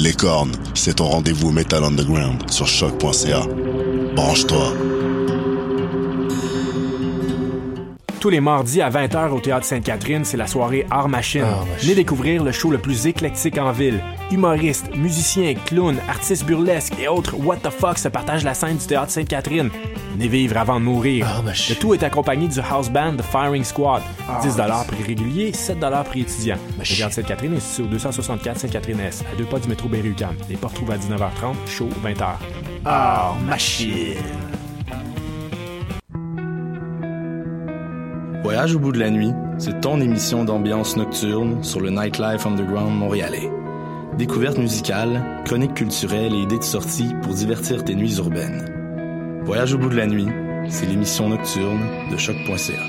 Les cornes, c'est ton rendez-vous Metal Underground sur choc.ca. Branche-toi. Tous les mardis à 20h au Théâtre Sainte-Catherine, c'est la soirée Art Machine. Venez découvrir le show le plus éclectique en ville. Humoristes, musiciens, clowns, artistes burlesques et autres what the fuck se partagent la scène du Théâtre Sainte-Catherine. Venez vivre avant de mourir. Le tout est accompagné du house band The Firing Squad. 10 prix régulier, 7 prix étudiant. Le Théâtre Sainte-Catherine est situé au 264 Sainte-Catherine-Est, à deux pas du métro Berry-UQAM. Les portes trouvent à 19h30, show 20h. Art Machine. Voyage au bout de la nuit, c'est ton émission d'ambiance nocturne sur le Nightlife Underground montréalais. Découvertes musicales, chroniques culturelles et idées de sortie pour divertir tes nuits urbaines. Voyage au bout de la nuit, c'est l'émission nocturne de choc.ca.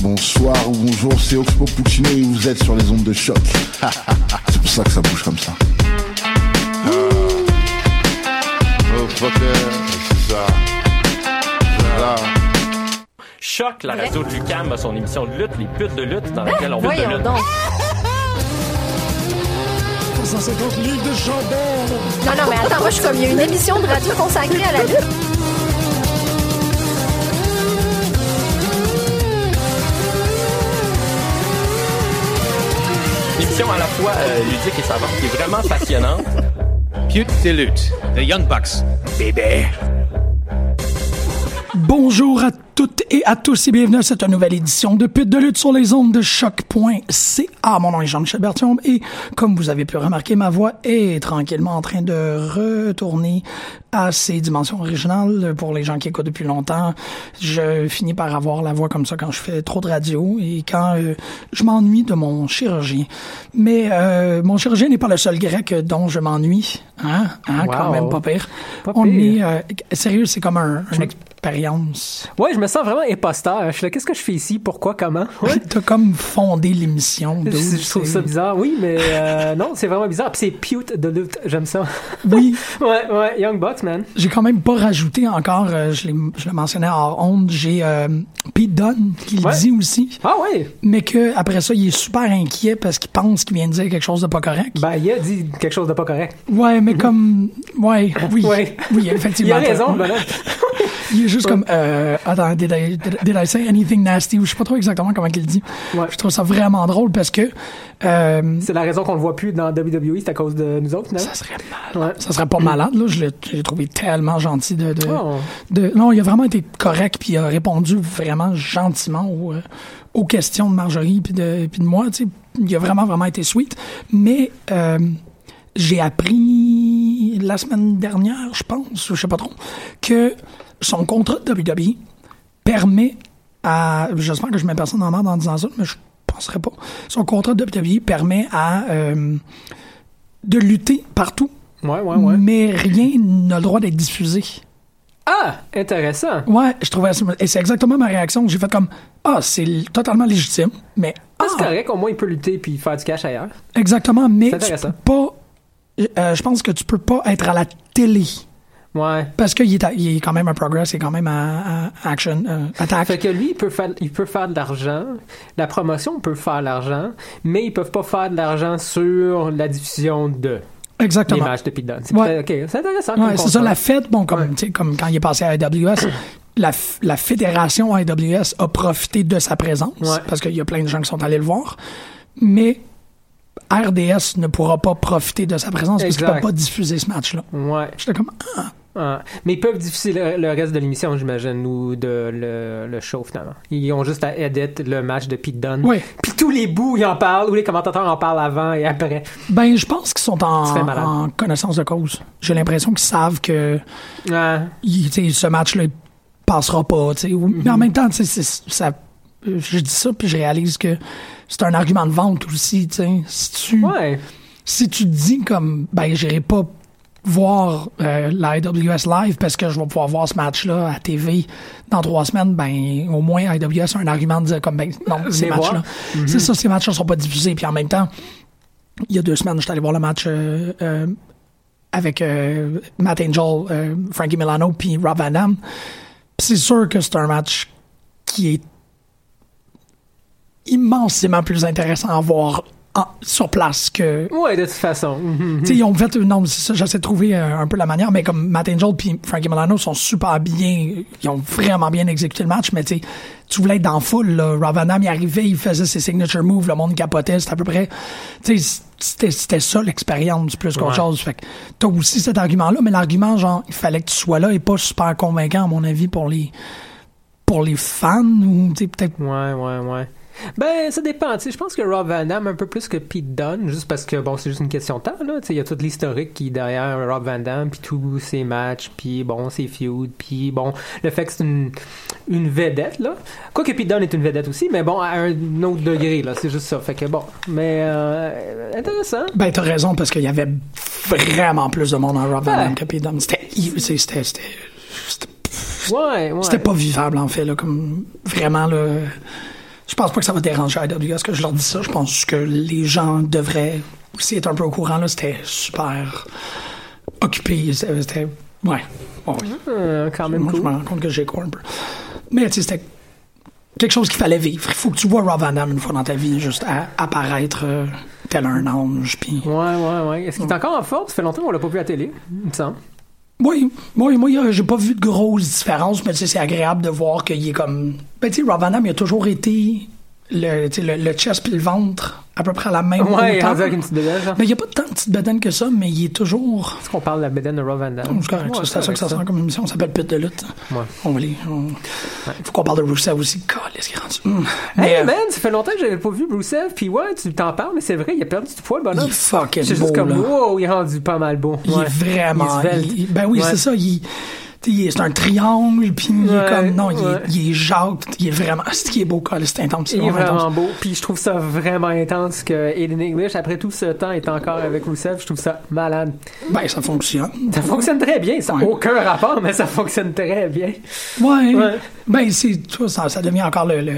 Bonsoir ou bonjour, c'est Oxpo Puccino et vous êtes sur les ondes de choc. c'est pour ça que ça bouge comme ça. Oh, fucker, c'est ça. Choc, la radio de Lucam a son émission de lutte, les putes de lutte, dans laquelle on veut de Voyons lutte. Donc. 150 livres de chandelle. Non, non, mais attends, moi, je suis comme, il y a une émission de radio consacrée à la lutte. Une émission à la fois euh, ludique et savante, qui est vraiment passionnante. Pute de lutte, The Young Bucks. Bébé. Bonjour à toutes et à tous et bienvenue à cette nouvelle édition de Pute de lutte sur les ondes de choc.ca. Mon nom est Jean-Michel Bertium et comme vous avez pu remarquer, ma voix est tranquillement en train de retourner à ses dimensions originales pour les gens qui écoutent depuis longtemps. Je finis par avoir la voix comme ça quand je fais trop de radio et quand euh, je m'ennuie de mon chirurgien. Mais euh, mon chirurgien n'est pas le seul grec dont je m'ennuie. Hein? Hein? Quand même pas pire. Pas On pire. est... euh, sérieux, c'est comme un, une expérience. Ouais, je me sens vraiment imposteur. Je suis là, qu'est-ce que je fais ici? Pourquoi? Comment? Ouais. T'as comme fondé l'émission. Je, trouve ça bizarre, oui, mais euh, non, c'est vraiment bizarre. Puis c'est pute de lutte, j'aime ça. Oui. ouais, ouais, Young Bucks, man. J'ai quand même pas rajouté encore, euh, je l'ai je le mentionnais en honte, j'ai euh, Pete Dunne qui le Ouais. dit aussi. Ah ouais? Mais que après ça, il est super inquiet parce qu'il pense qu'il vient de dire quelque chose de pas correct. Ben, il a dit quelque chose de pas correct. Ouais, mais comme... Ouais, oui. Ouais. Oui, effectivement. Il a raison, ben là. Il est juste comme... Euh, attends, did I, did, did I say anything nasty? Ou je sais pas trop exactement comment il dit. Ouais. Je trouve ça vraiment drôle parce que... euh, C'est la raison qu'on le voit plus dans WWE, c'est à cause de nous autres, ça serait. Ouais. Ça serait pas malade, là. Je l'ai trouvé tellement gentil de, de, Oh. de- Non, il a vraiment été correct, puis il a répondu vraiment gentiment aux, euh, aux questions de Marjorie puis de, puis de moi. Tu sais. Il a vraiment, vraiment été sweet. Mais euh, j'ai appris la semaine dernière, je pense, ou je sais pas trop, que son contrat de WWE permet à... J'espère que je mets personne en merde en disant ça, mais je penserais pas. Son contrat de WWE permet à... euh, de lutter partout Ouais, ouais, ouais. mais rien n'a le droit d'être diffusé. Ah, intéressant. Ouais, je trouvais ça- et c'est exactement ma réaction. J'ai fait comme ah, c'est totalement légitime, mais Ah, ah, c'est correct, au moins il peut lutter puis faire du cash ailleurs. exactement, mais C'est tu intéressant. peux pas. euh, je pense que tu peux pas être à la télé Ouais. parce qu'il est, à- il est quand même un progress, il est quand même à, à action, euh, attaque. Fait que lui, il peut faire, il peut faire de l'argent. La promotion peut faire de l'argent, mais ils peuvent pas faire de l'argent sur la diffusion de Exactement. l'image de Pete. C'est Ouais. peut-être- ok, c'est intéressant. Ouais, c'est ça, la fête, bon, comme, Ouais. comme quand il est passé à AWS, la, fédération AWS a profité de sa présence, parce qu'il y a plein de gens qui sont allés le voir, mais RDS ne pourra pas profiter de sa présence parce qu'il ne peut pas diffuser ce match-là. Ouais. J'étais comme, ah, Ah. Mais ils peuvent diffuser le, le reste de l'émission, j'imagine, ou de le, le show finalement. Ils ont juste à edit le match de Pete Dunne. Ouais. Puis tous les bouts, ils en parlent, ou les commentateurs en parlent avant et après. ben, je pense qu'ils sont en, connaissance de cause. J'ai l'impression qu'ils savent que Ah. il- ce match-là, passera pas, ou- Mais en même temps, ça, je dis ça, puis je réalise que c'est un argument de vente aussi, tu sais. Si tu, Ouais. si tu dis comme, ben, j'irai pas voir euh, la IWS live parce que je vais pouvoir voir ce match-là à TV dans trois semaines, ben au moins IWS a un argument de dire comme ben non, ces Les matchs-là. C'est ça, ces matchs-là sont pas diffusés. Puis en même temps, il y a deux semaines, j'étais allé voir le match euh, euh, avec euh, Matt Angel, euh, Frankie Milano, puis Rob Van Dam. Puis c'est sûr que c'est un match qui est immensément plus intéressant à voir en- sur place que Ouais, de toute façon. Mhm. tu sais, ils ont fait, non, c'est ça, j'essaie de trouver euh, un peu la manière, mais comme Matt Angel puis Frankie Milano sont super bien, ils ont vraiment bien exécuté le match, mais tu tu voulais être dans foule, là. Rob Van Dam, il arrivait, il faisait ses signature moves, le monde capotait, c'était à peu près, tu sais, c'était, ça l'expérience plus qu'autre Ouais. chose. Fait que t'as aussi cet argument-là, mais l'argument, genre, il fallait que tu sois là est pas super convaincant, à mon avis, pour les, pour les fans, ou, tu sais, peut-être, Ouais, ouais, ouais. Ben, ça dépend. Tu sais, je pense que Rob Van Dam un peu plus que Pete Dunne, juste parce que, bon, c'est juste une question de temps, là. Tu sais, il y a tout l'historique qui est derrière Rob Van Dam, puis tous ses matchs, puis bon, ses feuds, puis bon, le fait que c'est une, une vedette, là. Quoique Pete Dunne est une vedette aussi, mais bon, à un autre degré, là. C'est juste ça. Fait que bon. Mais, euh, intéressant. Ben, t'as raison, parce qu'il y avait vraiment plus de monde en Rob Van Ouais. Dam que Pete Dunne. C'était, c'était, c'était, c'était- Ouais, ouais. C'était pas vivable, en fait, là, comme vraiment, là. Je pense pas que ça va déranger IWS que je leur dis ça. Je pense que les gens devraient aussi être un peu au courant, là. C'était super occupé. C'était, ouais. Euh, quand même Moi, cool. je me rends compte que j'ai quoi un peu. Mais, tu sais, c'était quelque chose qu'il fallait vivre. Il faut que tu vois Rob Van Dam une fois dans ta vie, juste à- apparaître euh, tel un ange, puis... Ouais, ouais, ouais. Est-ce qu'il est encore en forme? Ça fait longtemps qu'on l'a pas vu à la télé, il me semble. Oui, oui, moi, euh, j'ai pas vu de grosses différences, mais c'est agréable de voir qu'il est comme. Ben, tu sais, Rob Van il a toujours été le, le, le chest puis le ventre à peu près à la même Ouais, hauteur. rendu avec une petite bédaine, genre. Mais il n'y a pas tant de petites bedaines que ça, mais il est toujours. Est-ce qu'on parle de la bédaine de Rob Van Dam? C'est correct, Ouais, c'est à ça que ça sent comme émission, ça s'appelle Pit de lutte. Ouais. On va les. on- Faut qu'on parle de Rusev aussi. Calisse, qu'il est rendu? Hum. Hey euh, man, ça fait longtemps que j'avais pas vu Brucev, puis ouais, tu t'en parles, mais c'est vrai, il a perdu du poids, le bonhomme. il est fucking C'est beau, juste comme, là. wow, il est rendu pas mal beau. Il est vraiment. Il est svelte. il- ben oui, c'est ça. Il, c'est un triangle, puis il est comme. Non, il, est- ouais. il est vraiment. C'est qui est beau, c'est intense. c'est Il est vraiment beau, puis je trouve ça vraiment intense que Aiden English, après tout ce temps, est encore avec Rusev. Je trouve ça malade. Ben, ça fonctionne. Ça fonctionne très bien, ça n'a aucun rapport, mais ça fonctionne très bien. Ouais. Ben, c'est, tu vois, ça, ça devient encore le, le,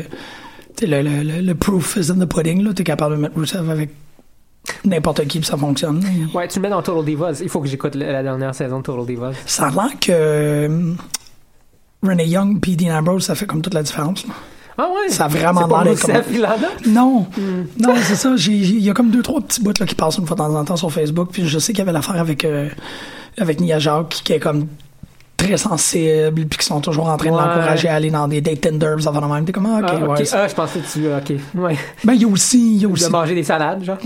le, le, le, le proof is in the pudding, là. T'es capable de mettre Rusev avec n'importe qui, puis ça fonctionne. Ouais, tu le mets dans Total Divas. Il faut que j'écoute la dernière saison de Total Divas. Ça a l'air que euh, Renee Young puis Dean Ambrose, ça fait comme toute la différence. Ah ouais? Ça a vraiment l'air d'être qui l'a Non, non, c'est ça. Il y a comme deux, trois petits bouts là, qui passent une fois de temps en temps sur Facebook. Puis je sais qu'il y avait l'affaire avec, euh, avec Nia Jacques qui est comme très sensible, puis qui sont toujours en train de Ouais. l'encourager à aller dans des date tenders avant de même. T'es comme, ah, ok, Ah, ouais. Ah, je pensais que tu. Ok. Ouais. Ben, il y a aussi. Il y a De aussi manger des salades, genre.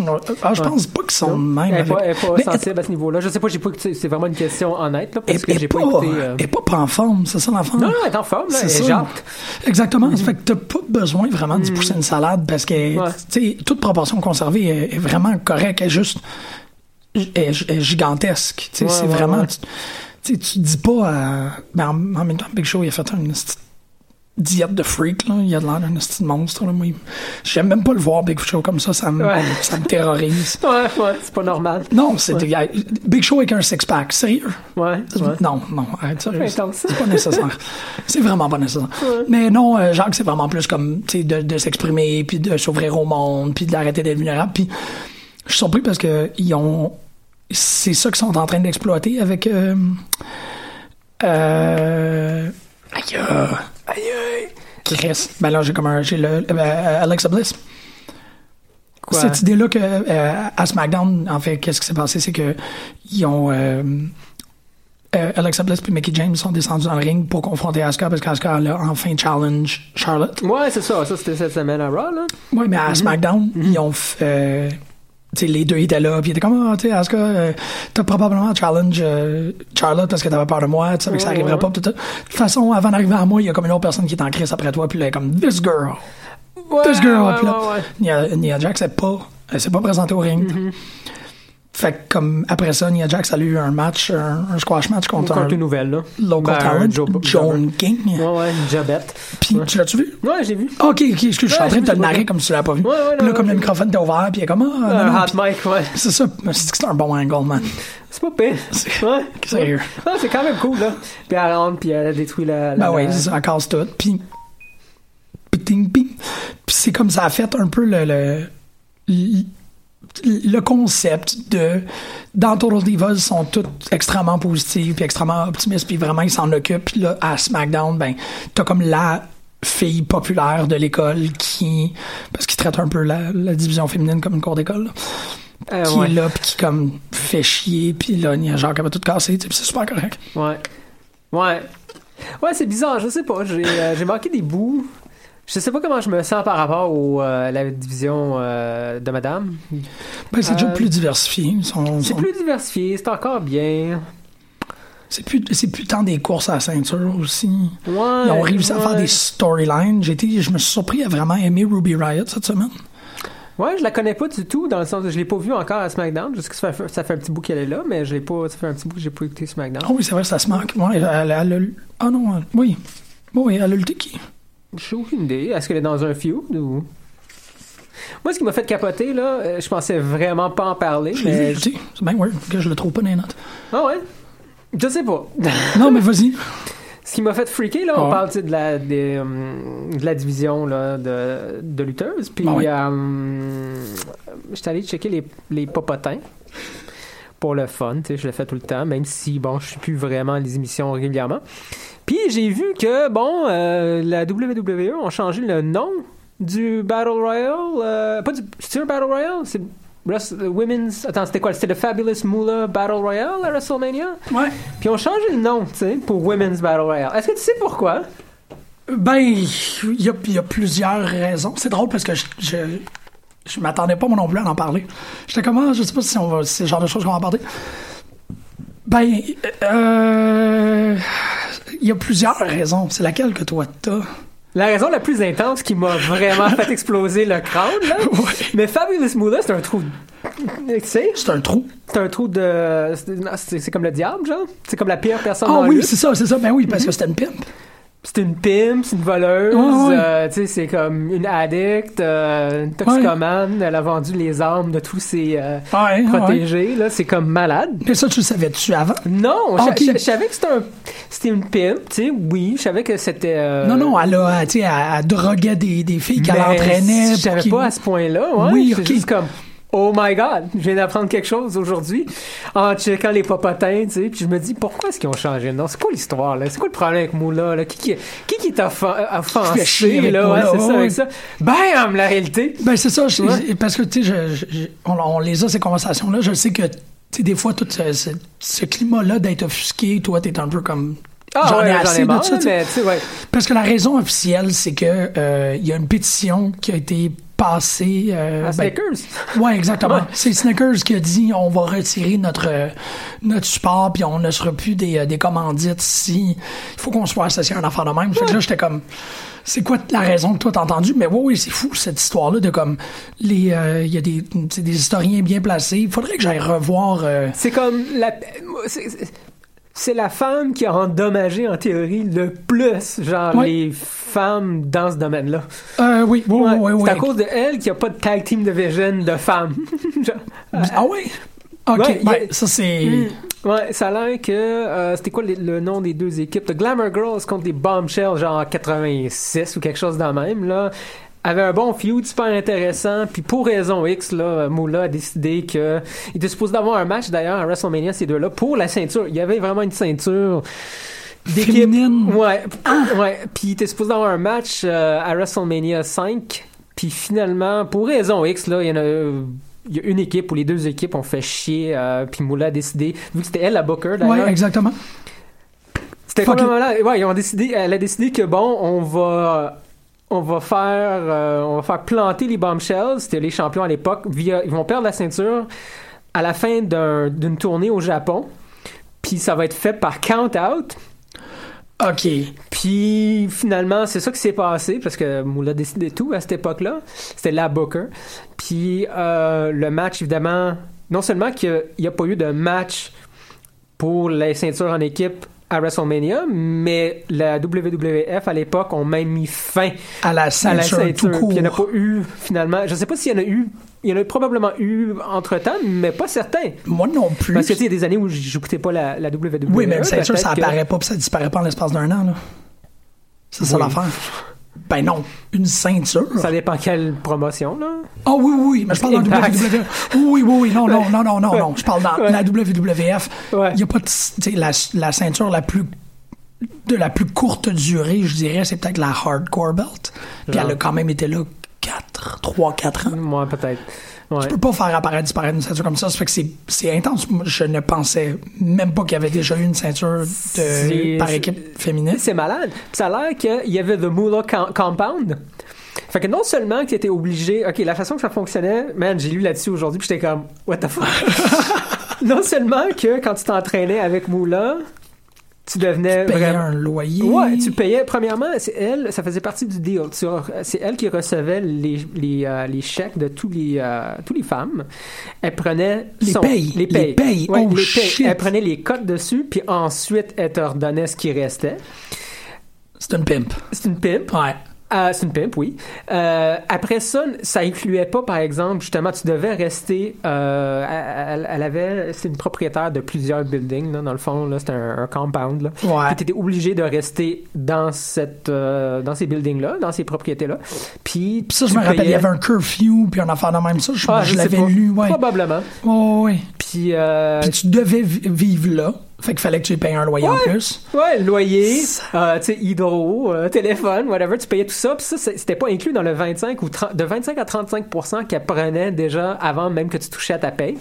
Ah, je pense pas qu'ils sont même. Elle est pas, avec- sensible à ce niveau-là. Je sais pas, j'ai pas c'est vraiment une question honnête, là, parce que elle j'ai est pas, écouté. euh, pas pas en forme, c'est ça l'enfant? Non, non, elle est en forme, là. C'est Elle jatte. Exactement. Ça fait que t'as pas besoin vraiment d'y pousser une salade parce que, Mm. Tu sais, toute proportion conservée est, est vraiment correcte. Elle est juste est, est gigantesque. Tu sais, Ouais, c'est ouais, vraiment. ouais. Sais, tu dis pas à. Ben, en, en même temps, Big Show, il a fait une diète de freak, là. Il a de l'air d'un petit monstre, là. Moi, j'aime même pas le voir, Big Show, comme ça. Ça me, Ouais. ça me terrorise. Ouais, ouais, c'est pas normal. Non, c'est Ouais. Big Show avec un six-pack. Sérieux? Ouais, ouais. Non, non. C'est pas nécessaire. c'est vraiment pas nécessaire. Mais non, euh, Jacques, c'est vraiment plus comme, tu sais, de, de s'exprimer, puis de s'ouvrir au monde, puis d'arrêter d'être vulnérable. Puis je suis surpris parce que ils ont, c'est ça qu'ils sont en train d'exploiter avec, euh, euh, aïe, aïe. Chris. Ben là, j'ai comme un, j'ai le, euh, Alexa Bliss. Quoi? Cette idée-là que à SmackDown, en fait, qu'est-ce qui s'est passé, c'est que ils ont Alexa Bliss et Mickey James sont descendus dans le ring pour confronter Asuka parce qu'Asuka a enfin challenge Charlotte. Ouais, c'est ça. Ça, c'était cette semaine à Raw, là. Ouais, mais à SmackDown, ils ont sais, les deux étaient là, puis ils étaient comme, ah, tu sais, Asuka, euh, t'as probablement challenge euh, Charlotte parce que t'avais peur de moi, tu savais que ça arriverait pas. tout. De toute façon, avant d'arriver à moi, il y a comme une autre personne qui est en crise après toi, puis là, elle est comme, this girl, Ouais, this girl, ouais, puis là, ouais. Nia, Nia Jax, elle s'est pas, elle s'est pas présentée au ring. Mm-hmm. Fait que comme après ça, Nia Jax a eu un match, un, un squash match contre, Contre un une nouvelle, là. local Ben, talent, Joan King. Ouais, ouais, jabette. Puis tu l'as-tu vu? Ouais, j'ai vu. Ok, ok, excuse, je suis Ouais, en train de te le narrer ouais. comme si tu l'avais pas vu. Ouais, ouais, puis là, comme le microphone était ouvert, puis il est comme, ah, non, non, hot puis- mic, ouais. C'est ça, c'est que c'est un bon angle, man. C'est pas pire. Ouais. Sérieux. Ah, c'est quand même cool, là. Puis elle rentre, puis elle a détruit la. la Ben ça, elle casse tout. Puis, ping, ping. Puis c'est comme ça a fait un peu le, le, le- concept de dans Total Divas ils sont toutes extrêmement positives puis extrêmement optimistes puis vraiment ils s'en occupent puis là à SmackDown ben t'as comme la fille populaire de l'école qui parce qu'ils traitent un peu la, la division féminine comme une cour d'école Euh, qui ouais. est là puis qui comme fait chier puis là il y a Jacques qui va tout casser c'est super correct Ouais. Ouais. Ouais, c'est bizarre, je sais pas. J'ai euh, j'ai manqué des bouts. Je sais pas comment je me sens par rapport au, euh, la division euh, de Madame. ben c'est déjà Euh, plus diversifié C'est plus diversifié, c'est encore bien. C'est plus, plus tant des courses à la ceinture aussi. Ouais, Ils ont réussi à faire des storylines. Je me suis surpris à vraiment aimer Ruby Riot cette semaine. Ouais, je la connais pas du tout, dans le sens que je l'ai pas vue encore à SmackDown. Je sais que ça fait, ça fait un petit bout qu'elle est là, mais je l'ai pas, ça fait un petit bout que j'ai pas écouté SmackDown. Ah oui, c'est vrai, ça se manque. Ouais, elle, elle, elle ah non, oui. Oui, elle a lutté qui? J'ai aucune idée. Est-ce qu'elle est dans un feud ou? Moi, ce qui m'a fait capoter, là, euh, je pensais vraiment pas en parler, Je l'ai mais. vu lutter. C'est bien weird que je le trouve pas dans les notes. Ah ouais? Je sais pas. Non, mais vas-y. Ce qui m'a fait freaker, là, on Ah. parle de la, des, hum, de la division là, de, de lutteuses. Puis, Ah ouais. hum, j'étais allé checker les, les popotins pour le fun. tu sais, Je le fais tout le temps, même si, bon, je suis plus vraiment les émissions régulièrement. Puis, j'ai vu que, bon, euh, la WWE ont changé le nom du Battle Royale. euh, pas du. C'est un Battle Royale? C'est. Women's. Attends, c'était quoi? C'était le Fabulous Moolah Battle Royale à WrestleMania? Ouais. Puis, on changé le nom, tu sais, pour Women's Battle Royale. Est-ce que tu sais pourquoi? Ben, il y a, il y a plusieurs raisons. C'est drôle parce que je, je, je m'attendais pas moi non plus à en parler. J'étais comment, je sais pas si on va, c'est le genre de choses qu'on va en parler. Ben, euh, il y a plusieurs raisons. C'est laquelle que toi t'as? La raison la plus intense qui m'a vraiment fait exploser le crâne, là. Mais Fabulous Moolah, c'est un trou. Tu sais? C'est un trou. C'est un trou de. c'est- comme le diable, genre? C'est comme la pire personne Ah dans oui, c'est ça, c'est ça. Ben oui, parce que c'était une pimp. C'est une pimp, c'est une voleuse, euh, tu sais, c'est comme une addict, euh, une toxicomane, elle a vendu les armes de tous ses euh, protégés, là, c'est comme malade. Mais ça, tu le savais-tu avant? Non, je- je savais que c'était un, c'était une pimp, tu sais, oui, je savais que c'était... Non, non, elle a, tu sais, elle, elle droguait des, des filles qu'elle entraînait. Je savais pas à ce point-là, ouais. Oui, J'étais ok. juste comme, oh my god, je viens d'apprendre quelque chose aujourd'hui en checkant les popotins, tu sais. Puis je me dis, pourquoi est-ce qu'ils ont changé de nom? C'est quoi l'histoire, là? C'est quoi le problème avec Moula, là? Qui qui, qui, qui Fait chier offensé, là? Ouais, c'est ça, avec ça. Bam! La réalité. Ben, c'est ça, je- Ouais. parce que, tu sais, on les a, ces conversations-là. Je sais que, tu sais, des fois, tout ce, ce- ce climat-là d'être offusqué, toi, t'es un peu comme. Ah, j'en ouais, ai j'en ai assez de ça, mais ouais. Parce que la raison officielle, c'est que euh, il y a une pétition qui a été passée. euh, À ben, Snickers. Ouais, exactement. Ouais. C'est Snickers qui a dit on va retirer notre euh, notre support puis on ne sera plus des, euh, des commandites si il faut qu'on soit associé à un affaire de même. Fait que là j'étais comme c'est quoi la raison que toi t'as entendu? Mais oui oui c'est fou cette histoire là de comme les euh, il y a des c'est des historiens bien placés. Il faudrait que j'aille revoir euh, C'est comme la. C'est- la femme qui a endommagé en théorie le plus, genre, Ouais. les femmes dans ce domaine-là. euh, oui oui oui oui, C'est oui. à cause de elle qu'il n'y a pas de tag team division de femmes. Genre, Ah oui? OK, Ouais, ben, a- ça c'est Mm. Ouais, ça a l'air que euh, c'était quoi le, le nom des deux équipes? The Glamour Girls contre les Bombshells, genre en 86 ou quelque chose dans le même, là. Avait un bon feud super intéressant, puis pour raison X, là, Moula a décidé que il était supposé d'avoir un match d'ailleurs à WrestleMania ces deux-là pour la ceinture. Il y avait vraiment une ceinture d'équipe. Féminine. Ouais, ouais. Puis il était supposé d'avoir un match euh, à WrestleMania 5, puis finalement pour raison X là, il y en a il y a une équipe ou les deux équipes ont fait chier, euh, puis Moula a décidé, vu que c'était elle la booker d'ailleurs, Ouais, exactement. c'était complètement là. Ouais, ils ont décidé, elle a décidé que bon, on va, on va faire, euh, on va faire planter les bombshells. C'était les champions à l'époque. Via, ils vont perdre la ceinture à la fin d'un- d'une tournée au Japon. Puis ça va être fait par count out. OK. Puis finalement, c'est ça qui s'est passé parce que Moula décidait tout à cette époque-là. C'était la Booker. Puis euh, le match, évidemment, non seulement qu'il n'y a pas eu de match pour les ceintures en équipe à WrestleMania, mais la WWF à l'époque ont même mis fin à la ceinture, tout court. Puis il n'y en a pas eu finalement. Je ne sais pas s'il y en a eu. Il y en a probablement eu entre temps, mais pas certain. Moi non plus. Parce que il y a des années où j'écoutais pas la, la WWE. Oui, mais la ceinture, ça apparaît pas, puis ça disparaît pas en l'espace d'un an. Là. C'est ça Oui. l'affaire. Ben non, une ceinture. Ça dépend quelle promotion, là. Ah oui, oui, oui, mais je parle dans la. WWF. Oui, oui, oui, non, non, non, non, non, non. Je parle dans Ouais. la WWF. Il Ouais. n'y a pas de. La, la ceinture la plus. de la plus courte durée, je dirais, c'est peut-être la hardcore belt. Puis elle a quand même été là 4, 3, 4 ans. Moi, peut-être. Ouais. Tu peux pas faire apparaître, disparaître une ceinture comme ça. Ça fait que c'est, intense. Moi, Je ne pensais même pas qu'il y avait déjà eu une ceinture de, par équipe féminine. C'est malade. Puis ça a l'air qu'il y avait The Moolah Com- Compound. Fait que non seulement que tu étais obligé, ok, la façon que ça fonctionnait, man, j'ai lu là-dessus aujourd'hui, puis j'étais comme, what the fuck? non seulement que quand tu t'entraînais avec Moolah, tu devenais Tu payais vraiment. un loyer. Ouais, tu payais. Premièrement, c'est elle, ça faisait partie du deal. C'est elle qui recevait les, les, euh, les chèques de tous les, euh, tous les femmes. Elle prenait Les son- payes. les payes. Les payes. Ouais, Oh, les payes. Elle prenait les cotes dessus, puis ensuite elle te redonnait ce qui restait. C'est une pimp. C'est une pimp? Ouais. Euh, c'est une pimp, oui. Euh, après ça, ça incluait pas, par exemple, justement, tu devais rester. euh, elle, elle avait, c'est une propriétaire de plusieurs buildings, là, dans le fond, là, c'était un, un compound. Là. Ouais. Puis t'étais obligé de rester dans cette, euh, dans ces buildings-là, dans ces propriétés-là. Puis, Puis ça, je tu me rappelle, il y avait un curfew, puis un affaire de même. Ça, je, Ah, je l'avais lu, ouais. Probablement. Oh, ouais. Puis, euh, Puis tu devais vi- vivre là. Fait qu'il fallait que tu payes un loyer en plus. Ouais, loyer, euh, tu sais, hydro, euh, téléphone, whatever, tu payais tout ça. Puis ça, c'était pas inclus dans le 25 ou 30, de 25 à 35% qu'elle prenait déjà avant même que tu touchais à ta paye.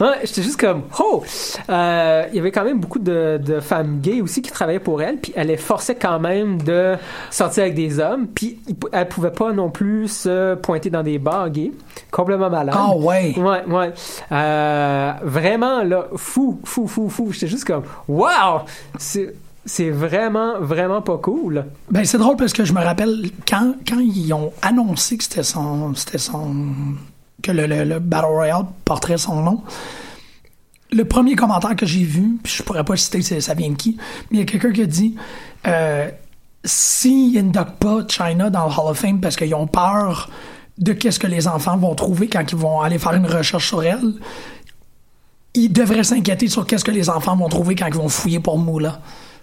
Ouais, j'étais juste comme, oh! Euh, Il y avait quand même beaucoup de, de femmes gays aussi qui travaillaient pour elle, puis elle les forçait quand même de sortir avec des hommes, puis elle pouvait pas non plus se pointer dans des bars gays. Complètement malade. Ah ouais. Ouais, ouais. Euh, vraiment, là, fou, fou, fou, fou. J'étais juste comme, wow! C'est. C'est vraiment, vraiment pas cool. Ben, c'est drôle parce que je me rappelle quand, quand ils ont annoncé que c'était son, c'était son, que le, le, le Battle Royale porterait son nom. Le premier commentaire que j'ai vu, puis je pourrais pas citer ça vient de qui, mais il y a quelqu'un qui a dit, euh, s'ils n'indoquent pas China dans le Hall of Fame parce qu'ils ont peur de qu'est-ce que les enfants vont trouver quand ils vont aller faire une recherche sur elle, ils devraient s'inquiéter sur qu'est-ce que les enfants vont trouver quand ils vont fouiller pour Moula.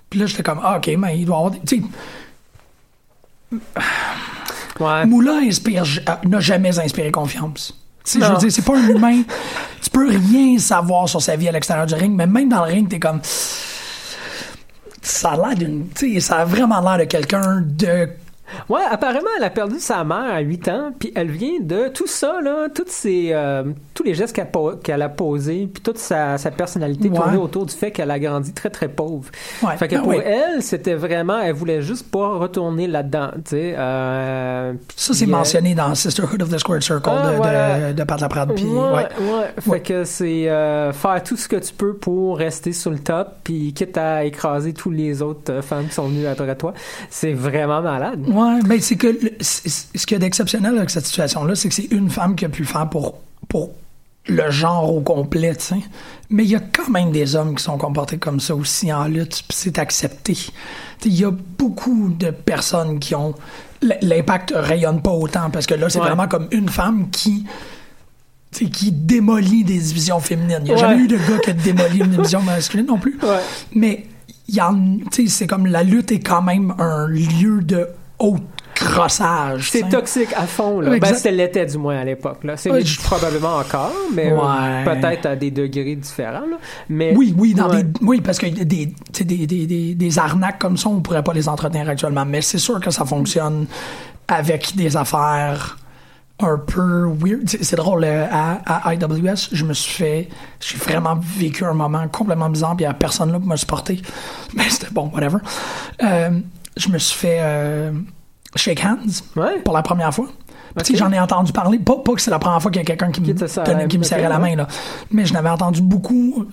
Puis là, j'étais comme, ah, OK, mais il doit avoir des... Tu sais, Ouais. Moula inspire, euh, n'a jamais inspiré confiance. Tu sais, je veux dire, c'est pas un humain. tu peux rien savoir sur sa vie à l'extérieur du ring, mais même dans le ring, t'es comme. Ça a l'air d'une. Ça a vraiment l'air de quelqu'un de. Ouais, apparemment, elle a perdu sa mère à 8 ans, puis elle vient de tout ça, là, toutes ces, euh, tous les gestes qu'elle, a posés, puis toute sa, sa personnalité Ouais. tournée autour du fait qu'elle a grandi très, très pauvre. Ouais, Fait que ben pour oui. elle, c'était vraiment, elle voulait juste pas retourner là-dedans, tu sais. euh, Ça, c'est euh, mentionné dans Sisterhood of the Squared Circle Ah, de, voilà. de, de Pat Laprade. Ouais. Fait que c'est euh, faire tout ce que tu peux pour rester sur le top, puis quitte à écraser tous les autres femmes qui sont venues après toi. C'est vraiment malade. Ouais, ben c'est que ce qu'il y a d'exceptionnel avec cette situation-là, c'est que c'est une femme qui a pu faire pour, pour le genre au complet, tu sais. Mais il y a quand même des hommes qui sont comportés comme ça aussi en lutte, puis c'est accepté. Il y a beaucoup de personnes qui ont... L'impact rayonne pas autant, parce que là, c'est Ouais. vraiment comme une femme qui... qui démolit des divisions féminines. Il n'y a Ouais. jamais eu de gars qui a démoli une division masculine non plus. Ouais. Mais c'est comme la lutte est quand même un lieu de haut crossage. C'est toxique à fond, là. Ben, c'était l'était du moins à l'époque, là. C'est Ouais, je- probablement encore, mais euh, peut-être à des degrés différents, là. Mais, Oui, oui, dans Ouais. des, oui, parce que des, des, des, des, des arnaques comme ça, on pourrait pas les entretenir actuellement. Mais c'est sûr que ça fonctionne avec des affaires un peu weird. C'est drôle, euh, à, à IWS, je me suis fait, j'ai vraiment vécu un moment complètement bizarre, puis il y a personne là pour me supporter. Mais c'était bon, whatever. Euh, je me suis fait euh, shake hands Ouais. pour la première fois. Puis, tu sais, Ok. J'en ai entendu parler, pas, pas que c'est la première fois qu'il y a quelqu'un qui, me tenait- qui me serrait la main, là. mais je n'avais entendu beaucoup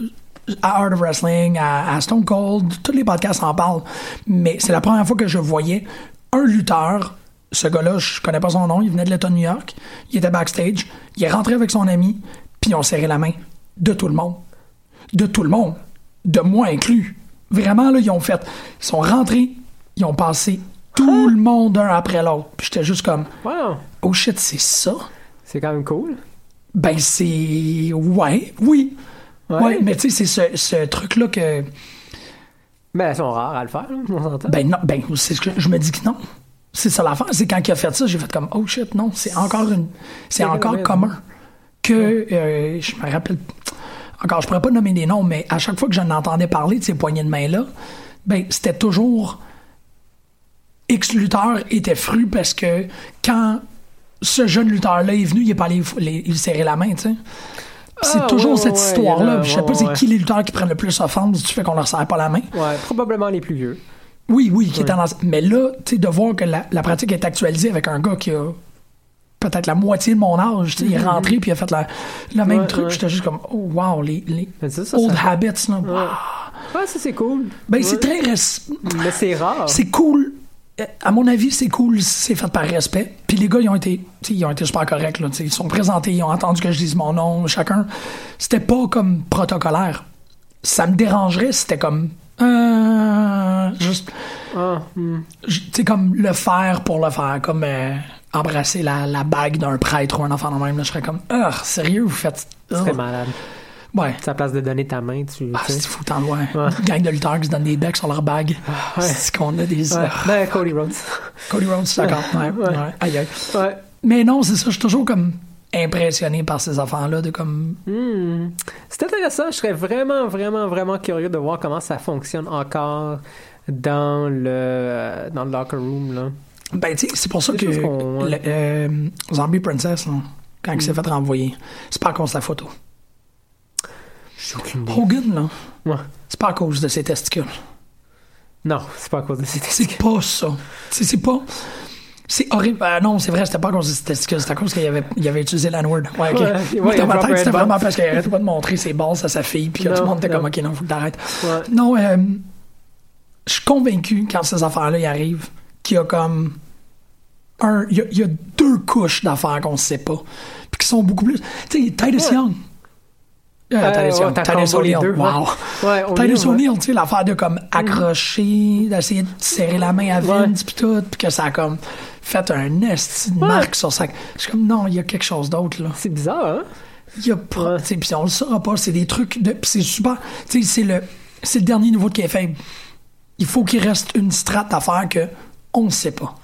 à Art of Wrestling, à, à Stone Cold, tous les podcasts en parlent, mais c'est la première fois que je voyais un lutteur, ce gars-là, je connais pas son nom, il venait de l'État de New York, il était backstage, il est rentré avec son ami, puis ont serré la main de tout le monde. De tout le monde. De moi inclus. Vraiment, là, ils ont fait. Ils sont rentrés, ils ont passé tout le monde un après l'autre. Puis j'étais juste comme. Wow. Oh shit, c'est ça? C'est quand même cool. Ben, c'est. Ouais, oui. Ouais. Ouais, mais tu sais, c'est ce, ce truc-là que. Mais elles sont rares à le faire, là, on s'entend. Ben non, ben c'est ce que je me dis que non. C'est ça l'affaire, c'est quand il a fait ça, j'ai fait comme oh shit, non, c'est encore une c'est encore commun que euh, je me rappelle encore, je pourrais pas nommer des noms, mais à chaque fois que j'en entendais parler de ces poignées de main là, ben c'était toujours X lutteur était fru parce que quand ce jeune lutteur là est venu, il est pas allé les- il serrait la main, tu sais. C'est Ah, toujours ouais, cette ouais, histoire-là. ouais, Je sais pas c'est qui les lutteurs qui prennent le plus offense du fait qu'on leur serre pas la main. Ouais, probablement les plus vieux. Oui, oui, qui est dans... Mais là, tu sais, de voir que la, la pratique est actualisée avec un gars qui a peut-être la moitié de mon âge, tu sais, il est rentré puis il a fait la- le même truc, j'étais juste comme, oh wow, les, ça, old ça- habits, là. wow. Ouais, ça c'est cool. Ben, c'est très... res- Mais c'est rare. C'est cool. Euh, À mon avis, c'est cool c'est fait par respect. Puis les gars, ils ont été, ils ont été super corrects. Là, ils sont présentés, ils ont entendu que je dise mon nom, chacun. C'était pas comme protocolaire. Ça me dérangerait c'était comme... euh, juste... Ah, hmm. tu comme le faire pour le faire, comme euh, embrasser la, la bague d'un prêtre ou un enfant de même. Là, je serais comme, ah, sérieux, vous faites. Ce serait Ugh. malade. Ouais. C'est à la place de donner ta main, tu. Ah, c'est fou, loin. Ouais. Gang de lutteurs qui se donnent des becs sur leur bague. ouais. C'est qu'on a des. Ouais. Ah, Ben, Cody Rhodes. Cody Rhodes, d'accord. Ouais, Ouais. ouais. Aïe, aïe. Ouais. Mais non, c'est ça, je suis toujours comme impressionné par ces enfants-là, de comme. Hmm. C'est intéressant. Je serais vraiment, vraiment, vraiment curieux de voir comment ça fonctionne encore dans le dans le locker room là. Ben, tu sais, c'est pour ça que qu'on- le, euh, Zombie Princess, là, quand il s'est fait renvoyer, c'est pas à cause de la photo. J'ai aucune idée. Hogan, là, Ouais. c'est pas à cause de ses testicules. Non, c'est pas à cause de ces C'est pas ça. C'est pas. C'est horrible. Ah non, c'est vrai, c'était pas à cause de ses testicules, c'était à cause qu'il avait, il avait utilisé l'N-word. Ouais, ok. Ouais, Moi, ouais, dans ma tête, c'était vraiment parce qu'il arrêtait pas de montrer ses balles à sa fille, puis que tout le monde était comme, ok, non, faut que t'arrêtes. Ouais. Non, euh, je suis convaincu, quand ces affaires-là y arrivent, qu'il y a comme. Un, il y a, il y a deux couches d'affaires qu'on sait pas, puis qui sont beaucoup plus. Tu sais, Titus. Young. Euh, ouais, Young. Wow. Ouais, on Titus est, ouais. O'Neil, tu sais, l'affaire de comme accrocher, d'essayer de serrer la main à Vince, puis tout, puis que ça a comme fait un esti de marque sur sa. Je suis comme, non, il y a quelque chose d'autre, là. C'est bizarre, hein? Il y a pas. Puis on le saura pas, c'est des trucs de. puis c'est super. Tu sais, c'est le, c'est le dernier niveau de kayfabe. Il faut qu'il reste une strate à faire que on ne sait pas.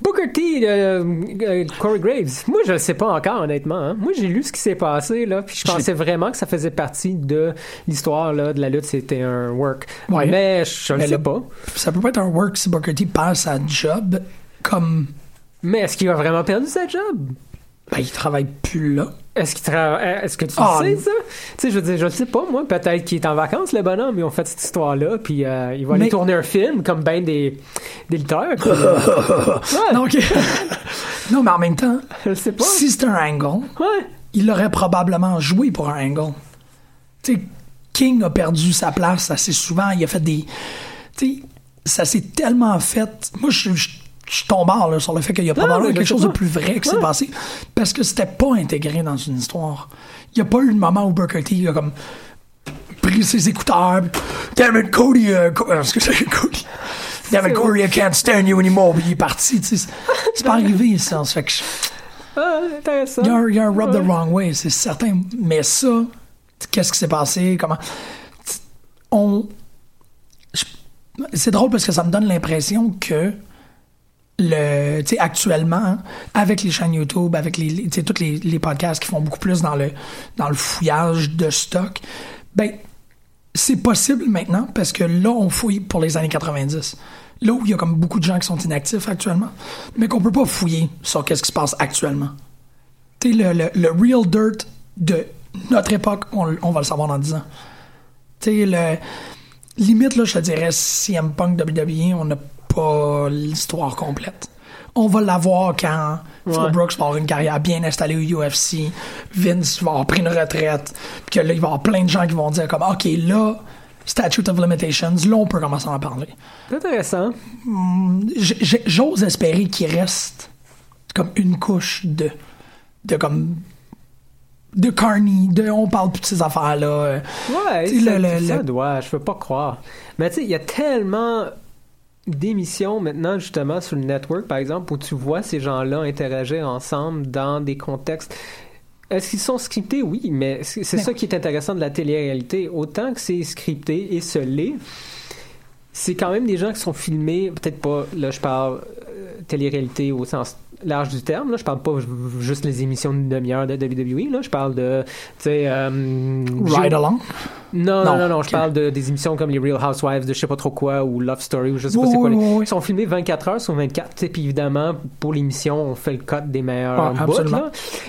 Booker T, euh, euh, Corey Graves. Moi, je le sais pas encore, honnêtement. hein. Moi, j'ai lu ce qui s'est passé, là, puis je pensais vraiment que ça faisait partie de l'histoire là, de la lutte, c'était un work. Ouais. Mais je le Mais sais pas. Ça peut pas être un work si Booker T perd sa job comme. Mais est-ce qu'il a vraiment perdu sa job? Ben, il travaille plus là. Est-ce qu'il travaille. Est-ce que tu le sais, ça? Tu sais, je veux dire, je le sais pas, moi. Peut-être qu'il est en vacances, le bonhomme. Ils ont fait cette histoire-là, puis euh, il va aller tourner un film, comme ben des, des lutteurs. puis, euh, ouais, Non, mais en même temps, je sais pas. si c'est un angle, Ouais. il aurait probablement joué pour un angle. Tu sais, King a perdu sa place assez souvent. Il a fait des. Tu sais, ça s'est tellement fait. Moi, je, je, je là, sur le fait qu'il y a probablement quelque chose de plus vrai qui s'est Ouais. passé parce que c'était pas intégré dans une histoire. Il n'y a pas eu le moment où Booker T a comme pris ses écouteurs. Damn it, Cody. Co- euh, excusez, Cody. Damn it, Corey, I can't stand you anymore. Puis il est parti. C'est pas arrivé, ça. Fait que je- Ah, intéressant. il y a un, il y a un rub Ouais. the wrong way, c'est certain. Mais ça, qu'est-ce qui s'est passé? Comment? On. C'est drôle parce que ça me donne l'impression que le, actuellement, avec les chaînes YouTube, avec les, tous les, podcasts qui font beaucoup plus dans le, fouillage de stock, ben, c'est possible maintenant parce que là, on fouille pour les années 90. Là où il y a comme beaucoup de gens qui sont inactifs actuellement, mais qu'on peut pas fouiller sur qu'est-ce qui se passe actuellement. Tu le, le, real dirt de notre époque, on, va le savoir dans 10 ans. Tu le. Limite, là, je te dirais, CM Punk WWE, on n'a pas l'histoire complète. On va l'avoir quand Phil Ouais. Brooks va avoir une carrière bien installée au UFC, Vince va avoir pris une retraite, puis que là, il va y avoir plein de gens qui vont dire comme, OK, là, Statute of Limitations, là, on peut commencer à en parler. C'est intéressant. J- J'ose espérer qu'il reste comme une couche de, de comme de Carney, de on parle plus de ces affaires-là. euh, Ouais, ça, le- le- ça le- doit, je peux pas croire. Mais tu sais, il y a tellement d'émissions maintenant, justement, sur le network, par exemple, où tu vois ces gens-là interagir ensemble dans des contextes. Est-ce qu'ils sont scriptés? Oui, mais c'est ça qui est intéressant de la télé-réalité. Autant que c'est scripté et se l'est, c'est quand même des gens qui sont filmés, peut-être pas, là je parle euh, télé-réalité au sens large du terme, là, je parle pas ju- juste les émissions d'une demi-heure de WWE, là, je parle de, euh, Ride Along? non, non, Non, non, je parle de, des émissions comme les Real Housewives de je sais pas trop quoi ou Love Story ou je sais pas c'est quoi. oui, les-. Ils sont filmés 24 heures sur 24. tu sais, Puis évidemment, pour l'émission, on fait le cut des meilleurs Ouais, bouts.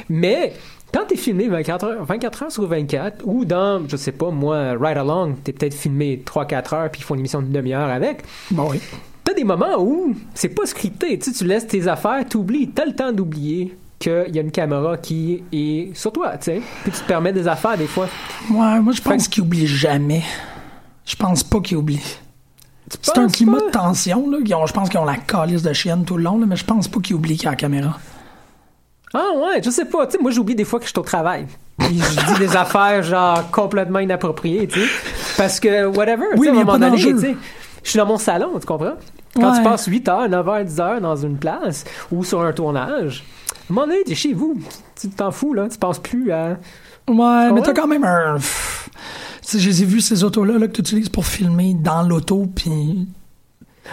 Mais quand t'es filmé 24 heures, 24 heures sur 24 ou dans, je sais pas, moi, Ride Along, t'es peut-être filmé 3-4 heures puis ils font une émission d'une demi-heure avec. Bon, oui. Des moments où c'est pas scripté. Tu sais, tu laisses tes affaires, t'oublies. T'as le temps d'oublier qu'il y a une caméra qui est sur toi, tu sais. Puis tu te permets des affaires des fois. Ouais, moi, je pense qu'il oublie jamais. Je pense pas qu'il oublie. C'est un climat pas? de tension, là. Ont- je pense qu'ils ont la calice de chienne tout le long, là, mais je pense pas qu'ils oublient qu'il y a la caméra. Ah ouais, je sais pas. Tu sais, moi j'oublie des fois que je suis au travail. Puis je dis des affaires genre complètement inappropriées, tu sais. Parce que whatever, tu Oui, sais, à mais un moment donné, tu sais, je suis dans mon salon, tu comprends? Quand Ouais. tu passes 8 heures, 9 heures, 10 heures dans une place ou sur un tournage, à un moment donné, t'es chez vous. Tu t'en fous, là. Tu penses plus à. Ouais, mais t'as quand même un. Tu sais, je les ai vus, ces autos-là, là, que tu utilises pour filmer dans l'auto, puis.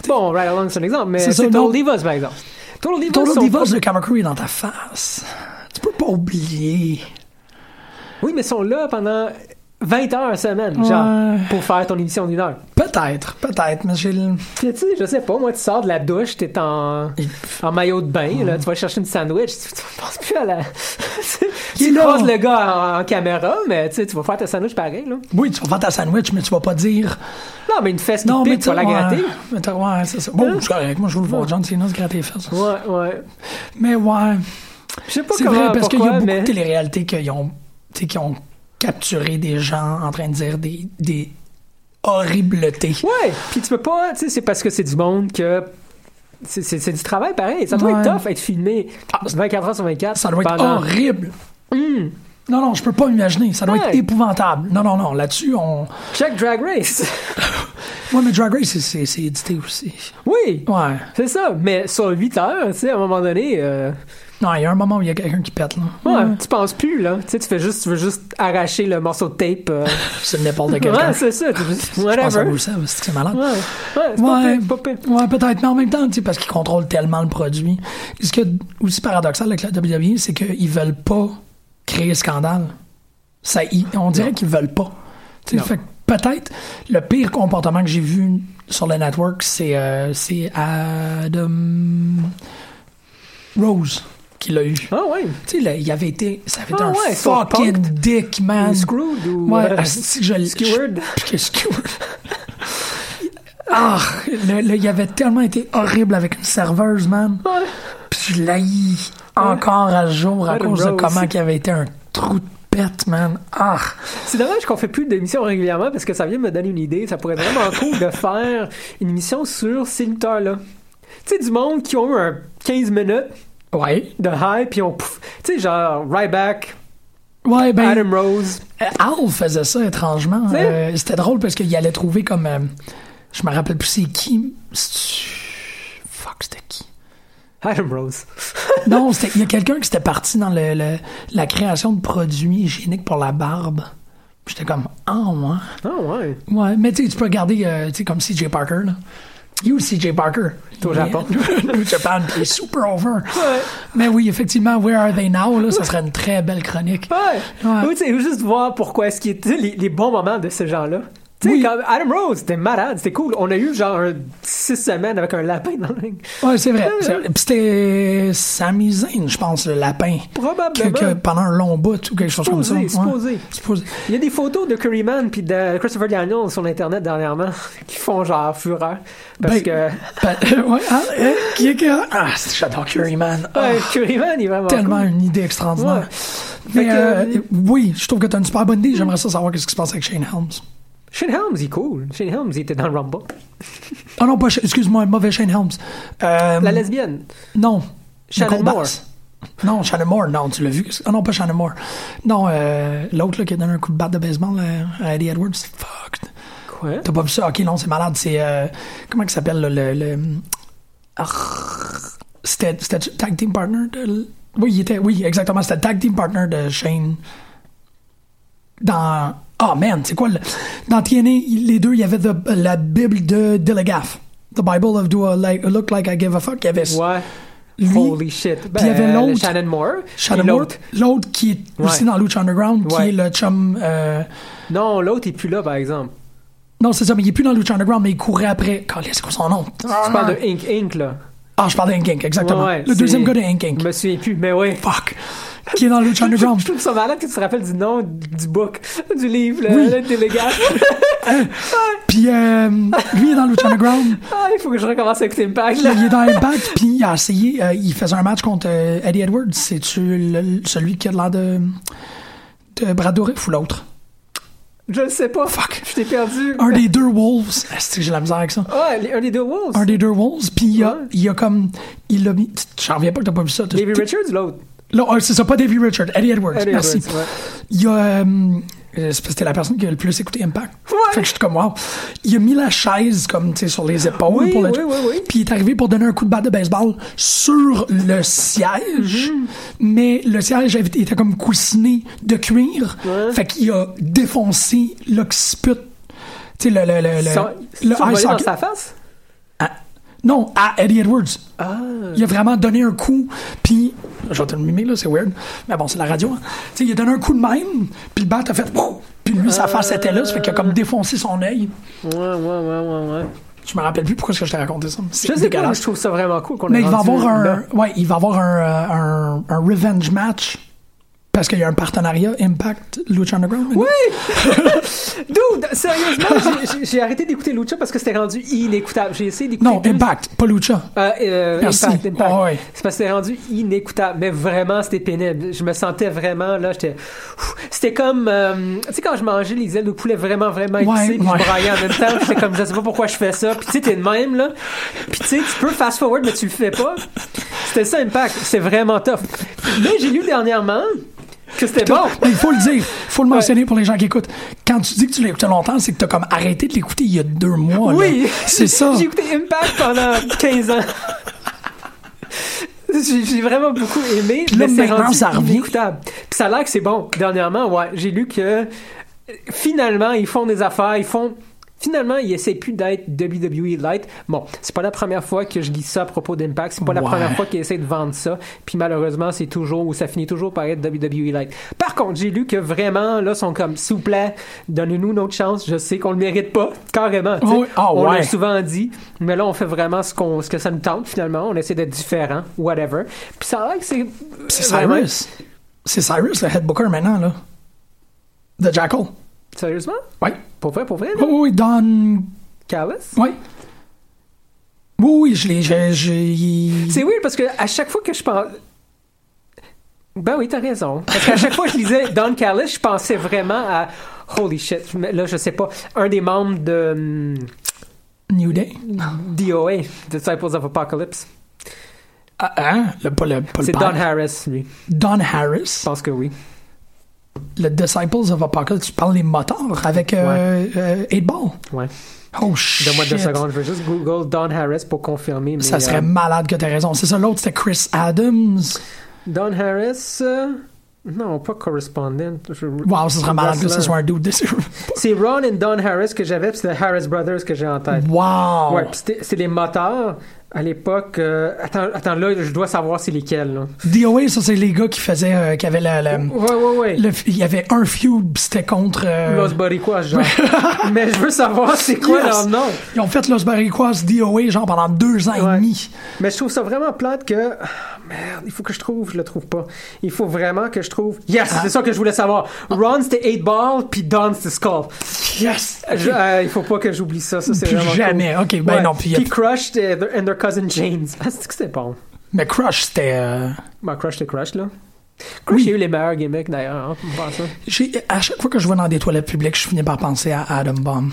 Bon, Ride Along, c'est un exemple, mais C'est Total. Divas, par exemple. Total Divas, Total Divas pas- de Kamakuri est dans ta face. Tu peux pas oublier. Oui, mais ils sont là pendant 20 heures semaine, Ouais. genre, pour faire ton émission d'une heure. Peut-être, peut-être, mais j'ai le. Tu sais, je sais pas, moi, tu sors de la douche, t'es en, en maillot de bain, là, tu vas chercher une sandwich, tu, tu penses plus à la. Tu croises le gars en, en caméra, mais tu sais, tu vas faire ta sandwich pareil, là. Oui, tu vas faire ta sandwich, mais tu vas pas dire. Non, mais une fesse qui Non, mais tu vas la gratter. mais ouais, c'est ça. Bon, Hein? c'est correct. Moi, je veux le voir. John Cena se gratter les fesses. Ouais, ouais. Mais ouais. Je sais pas C'est comment, vrai, parce qu'il y a beaucoup mais... de téléréalités ont, qui ont capturé des gens en train de dire des, des horribletés. Ouais, puis tu peux pas, tu sais, c'est parce que c'est du monde que. C'est, c'est- c'est du travail pareil. Ça doit Ouais. être tough être filmé 24 heures sur 24. Ça doit être pendant- horrible. Hmm. Non, non, je peux pas imaginer. Ça doit Ouais. être épouvantable. Non, non, non. Là-dessus, on. Check Drag Race. Ouais, mais Drag Race, c'est édité aussi. oui, Ouais. c'est ça. Mais sur 8 heures, tu sais, à un moment donné. euh, Non, il y a un moment où il y a quelqu'un qui pète, là. Ouais, tu penses plus, là. Tu sais, tu fais juste, tu veux juste arracher le morceau de tape. euh. C'est n'importe de quelqu'un. Ouais, c'est ça. tu veux- Je pense à Whatever. vous, ça, c'est que c'est malade. Ouais, ouais, c'est pas Ouais, pire, pas pire. ouais, peut-être, mais en même temps, tu sais, parce qu'ils contrôlent tellement le produit. Ce qui est aussi paradoxal avec la WWE, c'est qu'ils veulent pas créer le scandale. Ça, ils- on dirait qu'ils veulent pas. Tu sais, Non. fait que peut-être le pire comportement que j'ai vu sur le network, c'est euh, c'est Adam Rose qui l'a eu. Ah ouais. Tu sais, il avait été, ça avait été Ah un ouais, fucking dick, man. Ou Screwed ou. Ouais, euh, asti, je. Ah, le- le- il avait tellement été horrible avec une serveuse, man. Ouais. Puis je l'haïs encore à jour à cause de comment il avait été un trou de pète, man. Ah, C'est dommage qu'on fait plus d'émissions régulièrement parce que ça vient me donner une idée. Ça pourrait être vraiment cool de faire une émission sur ces lutteurs-là. Tu sais, du monde qui ont eu un 15 minutes ouais. de hype, puis on. pouf, Tu sais, genre Ryback, Ouais, ben, Adam Rose. euh, Al faisait ça étrangement. Euh, C'était drôle parce qu'il allait trouver comme. euh, je me rappelle plus c'est qui. Fuck, c'était qui? Adam Rose. Non, c'était- il y a quelqu'un qui s'était parti dans le, le- la création de produits hygiéniques pour la barbe. J'étais comme, ah, ouais. Ah ouais. Ouais, mais tu sais, tu peux regarder, euh, tu sais, comme CJ Parker, là. You, CJ Parker. T'es au Japon. New Japan, il est super over. Ouais. Mais oui, effectivement, Where Are They Now, là, ça serait une très belle chronique. Ouais. Ouais. Ou tu sais, juste voir pourquoi est-ce qu'il était les, les bons moments de ces gens-là. Tu sais, Oui. comme Adam Rose, c'était malade, c'était cool. On a eu genre six semaines avec un lapin dans le ring. Ouais, c'est vrai. Puis c'était Sami Zayn, je pense, le lapin. Probablement. que pendant un long bout ou quelque chose comme ça. Supposé, Ouais. supposé. Supposé. Il y a des photos de Curryman puis de Christopher Daniels sur Internet dernièrement qui font genre fureur. Parce Ben, que. Ben, ouais, ah, qui est que. Ah, j'adore Curryman. Ah, Ouais, Curryman, il est vraiment. tellement cool. une idée extraordinaire. Ouais. Mais que, euh, euh, oui, je trouve que tu as une super bonne idée. J'aimerais ça savoir qu'est-ce qui se passe avec Shane Helms. Shane Helms, il est cool. Shane Helms, il était dans le Rumble. Ah non, pas excuse-moi, mauvais Shane Helms. Euh, La lesbienne. Non. Shannon Moore. Non, Shannon Moore, non, tu l'as vu. Ah non, pas Shannon Moore. Non, euh, l'autre là, qui a donné un coup de batte de baseball euh, à Eddie Edwards. Fuck. Quoi? T'as pas vu ça? Ok, non, c'est malade. C'est. euh, comment il s'appelle là, le. le... C'était c'était tag team partner de. Oui, il était. Oui, exactement. C'était tag team partner de Shane. Dans. Oh man, c'est quoi le. Dans TNA, les deux, il y avait the- la Bible de Delegaff. The Bible of Do I like, Look Like I Give a Fuck. Il y avait Ouais. lui. Holy shit. Puis il y avait Ben, l'autre. Shannon Moore. Shannon Moore, l'autre. qui est aussi dans Lucha Underground, qui est le chum. euh, Non, l'autre est plus là, par exemple. non, c'est ça, mais il est plus dans Lucha Underground, mais il courait après. Calais, c'est quoi son nom? Tu parles de Ink Inc, là. Ah, je parle de Ink Inc, exactement. Ouais, le deuxième gars de Ink Inc. Je me souviens plus, mais oui. Fuck. Qui est dans Lucha Underground. Je trouve ça malade que tu te rappelles du nom du book, du livre, le, Oui. le délégat. Puis euh, lui est dans Lucha Underground. ah, il faut que je recommence à écouter Impact, Là, il est dans Impact, puis il a essayé. euh, il faisait un match contre euh, Eddie Edwards. C'est-tu le- celui qui a l'air de, de Brad Dourif ou l'autre? Je le sais pas. Fuck. Je t'ai perdu. Un des deux Wolves. Est-ce que j'ai la misère avec ça? Ah, un des deux Wolves. Un des deux Wolves, puis il a, Ouais. il a comme. Il l'a mis. J'en reviens pas que t'as pas vu ça. David Richards, l'autre? Là, ah, c'est ça, pas David Richard, Eddie Edwards. Eddie merci. Edwards, ouais. Il a. euh, euh, c'était la personne qui a le plus écouté Impact. Ouais. Fait que je suis comme, wow. Il a mis la chaise, comme, tu sais, sur les épaules. Oui, pour le... oui, oui, oui. Puis il est arrivé pour donner un coup de batte de baseball sur le siège. Mhm. Mais le siège était comme coussiné de cuir. Ouais. Fait qu'il a défoncé l'occiput. Tu sais, le. le, le, le, Sans- le ice dans sa face? Non, à Eddie Edwards. Ah. Il a vraiment donné un coup, puis je vais te le mimer là, c'est weird, mais bon, c'est la radio. Hein. Tu sais, il a donné un coup de même, puis le bat a fait, puis lui sa face était là, ça fait qu'il a comme défoncé son œil. Ouais, ouais, ouais, ouais, ouais. Je me rappelle plus pourquoi je t'ai raconté ça. Je sais pas, je trouve ça vraiment cool qu'on Mais il va avoir un, là. ouais, il va avoir un, euh, un, un revenge match parce qu'il y a un partenariat Impact Lucha Underground. Oui! Dude, sérieusement, j'ai- arrêté d'écouter Lucha parce que c'était rendu inécoutable. J'ai essayé d'écouter. Non, deux- Impact, pas Lucha. Euh, euh, Merci. Impact, Impact. Ouais. C'est parce que c'était rendu inécoutable. Mais vraiment, c'était pénible. Je me sentais vraiment, là, j'étais. C'était comme. euh, tu sais, quand je mangeais les ailes de poulet vraiment, vraiment Ouais, épicées, puis ouais. je braillais en même temps, j'étais comme, je sais pas pourquoi je fais ça. Puis tu sais, t'es de même, là. Puis tu sais, tu peux fast forward, mais tu le fais pas. C'était ça, Impact. C'est vraiment tough. Mais j'ai lu dernièrement que c'était bon. Mais il faut le dire, il faut le mentionner pour les gens qui écoutent. Quand tu dis que tu l'as écouté longtemps, c'est que t'as comme arrêté de l'écouter il y a deux mois. Oui! C'est ça. J'ai écouté Impact pendant 15 ans. J'ai vraiment beaucoup aimé, Puis là, mais maintenant, ça revient. Puis ça a l'air que c'est bon. Dernièrement, ouais, j'ai lu que euh, finalement, ils font des affaires, ils font... Finalement, ils essaient plus d'être WWE Light. Bon, c'est pas la première fois que je lis ça à propos d'Impact. C'est pas la Ouais. première fois qu'ils essaient de vendre ça. Puis malheureusement, c'est toujours, ou ça finit toujours par être WWE Light. Par contre, j'ai lu que vraiment, là, sont comme, s'il vous plaît, donnez-nous une autre chance. Je sais qu'on le mérite pas, carrément. Oh. Ah, on ouais. l'a souvent dit, mais là, on fait vraiment ce, qu'on, ce que ça nous tente, finalement. On essaie d'être différent, whatever. Puis ça a l'air que c'est... C'est Cyrus. C'est Cyrus, le head booker maintenant, là. The Jackal. Sérieusement? Oui. Pour vrai, pour vrai? Oui, oui, Don. Callis? Oui. Oui, oui, je l'ai. C'est weird parce que à chaque fois que je pense. Ben oui, t'as raison. Parce qu'à chaque fois que je lisais Don Callis, je pensais vraiment à. Holy shit. Là, je sais pas. Un des membres de. hum, New Day. DOA, Disciples of Apocalypse. Ah, hein? Le, pas le, pas le C'est. Don Harris, lui. Don Harris? Je pense que oui. Le Disciples of Apocalypse. Tu parles des moteurs avec euh, euh, 8 Ball. Ouais. Oh shit. Donne-moi deux secondes. Je vais juste Google Don Harris pour confirmer. Mais, Ça serait euh, malade que t'aies raison. C'est ça, l'autre, c'était Chris Adams. Don Harris. euh, Non, pas correspondent. Je- Wow, ça serait malade que ce soit un dude. C'est Ron et Don Harris que j'avais, puis c'était Harris Brothers que j'ai en tête. Wow. Ouais, c'est les moteurs à l'époque. euh, attends, attends, là, je dois savoir c'est lesquels. Là. DOA, ça, c'est les gars qui faisaient. euh, qui avaient la. la- Ouais, ouais, ouais. le- il y avait un feud, c'était contre. euh, Los Boricuas, genre. Mais je veux savoir c'est quoi Yes. leur nom. Ils ont fait Los Barriquas DOA, genre pendant deux ans et demi. Mais je trouve ça vraiment plate que. Merde, il faut que je trouve, je le trouve pas. Il faut vraiment que je trouve. Yes, Ah. c'est ça que je voulais savoir. Ron c'était 8 Ball, puis Don c'était Skull. Yes! Je- euh, il faut pas que j'oublie ça, ça c'est vraiment jamais. cool. Ok, ben Ouais. non, puis- Puis Crush their- and their cousin James. Ah, c'est que c'était bon? Mais Crush, c'était. euh, Ben, Crush c'était Crush, là. Crush Oui. a eu les meilleurs gimmicks d'ailleurs, hein, j'ai- à chaque fois que je vais dans des toilettes publiques, je finis par penser à Adam Bomb.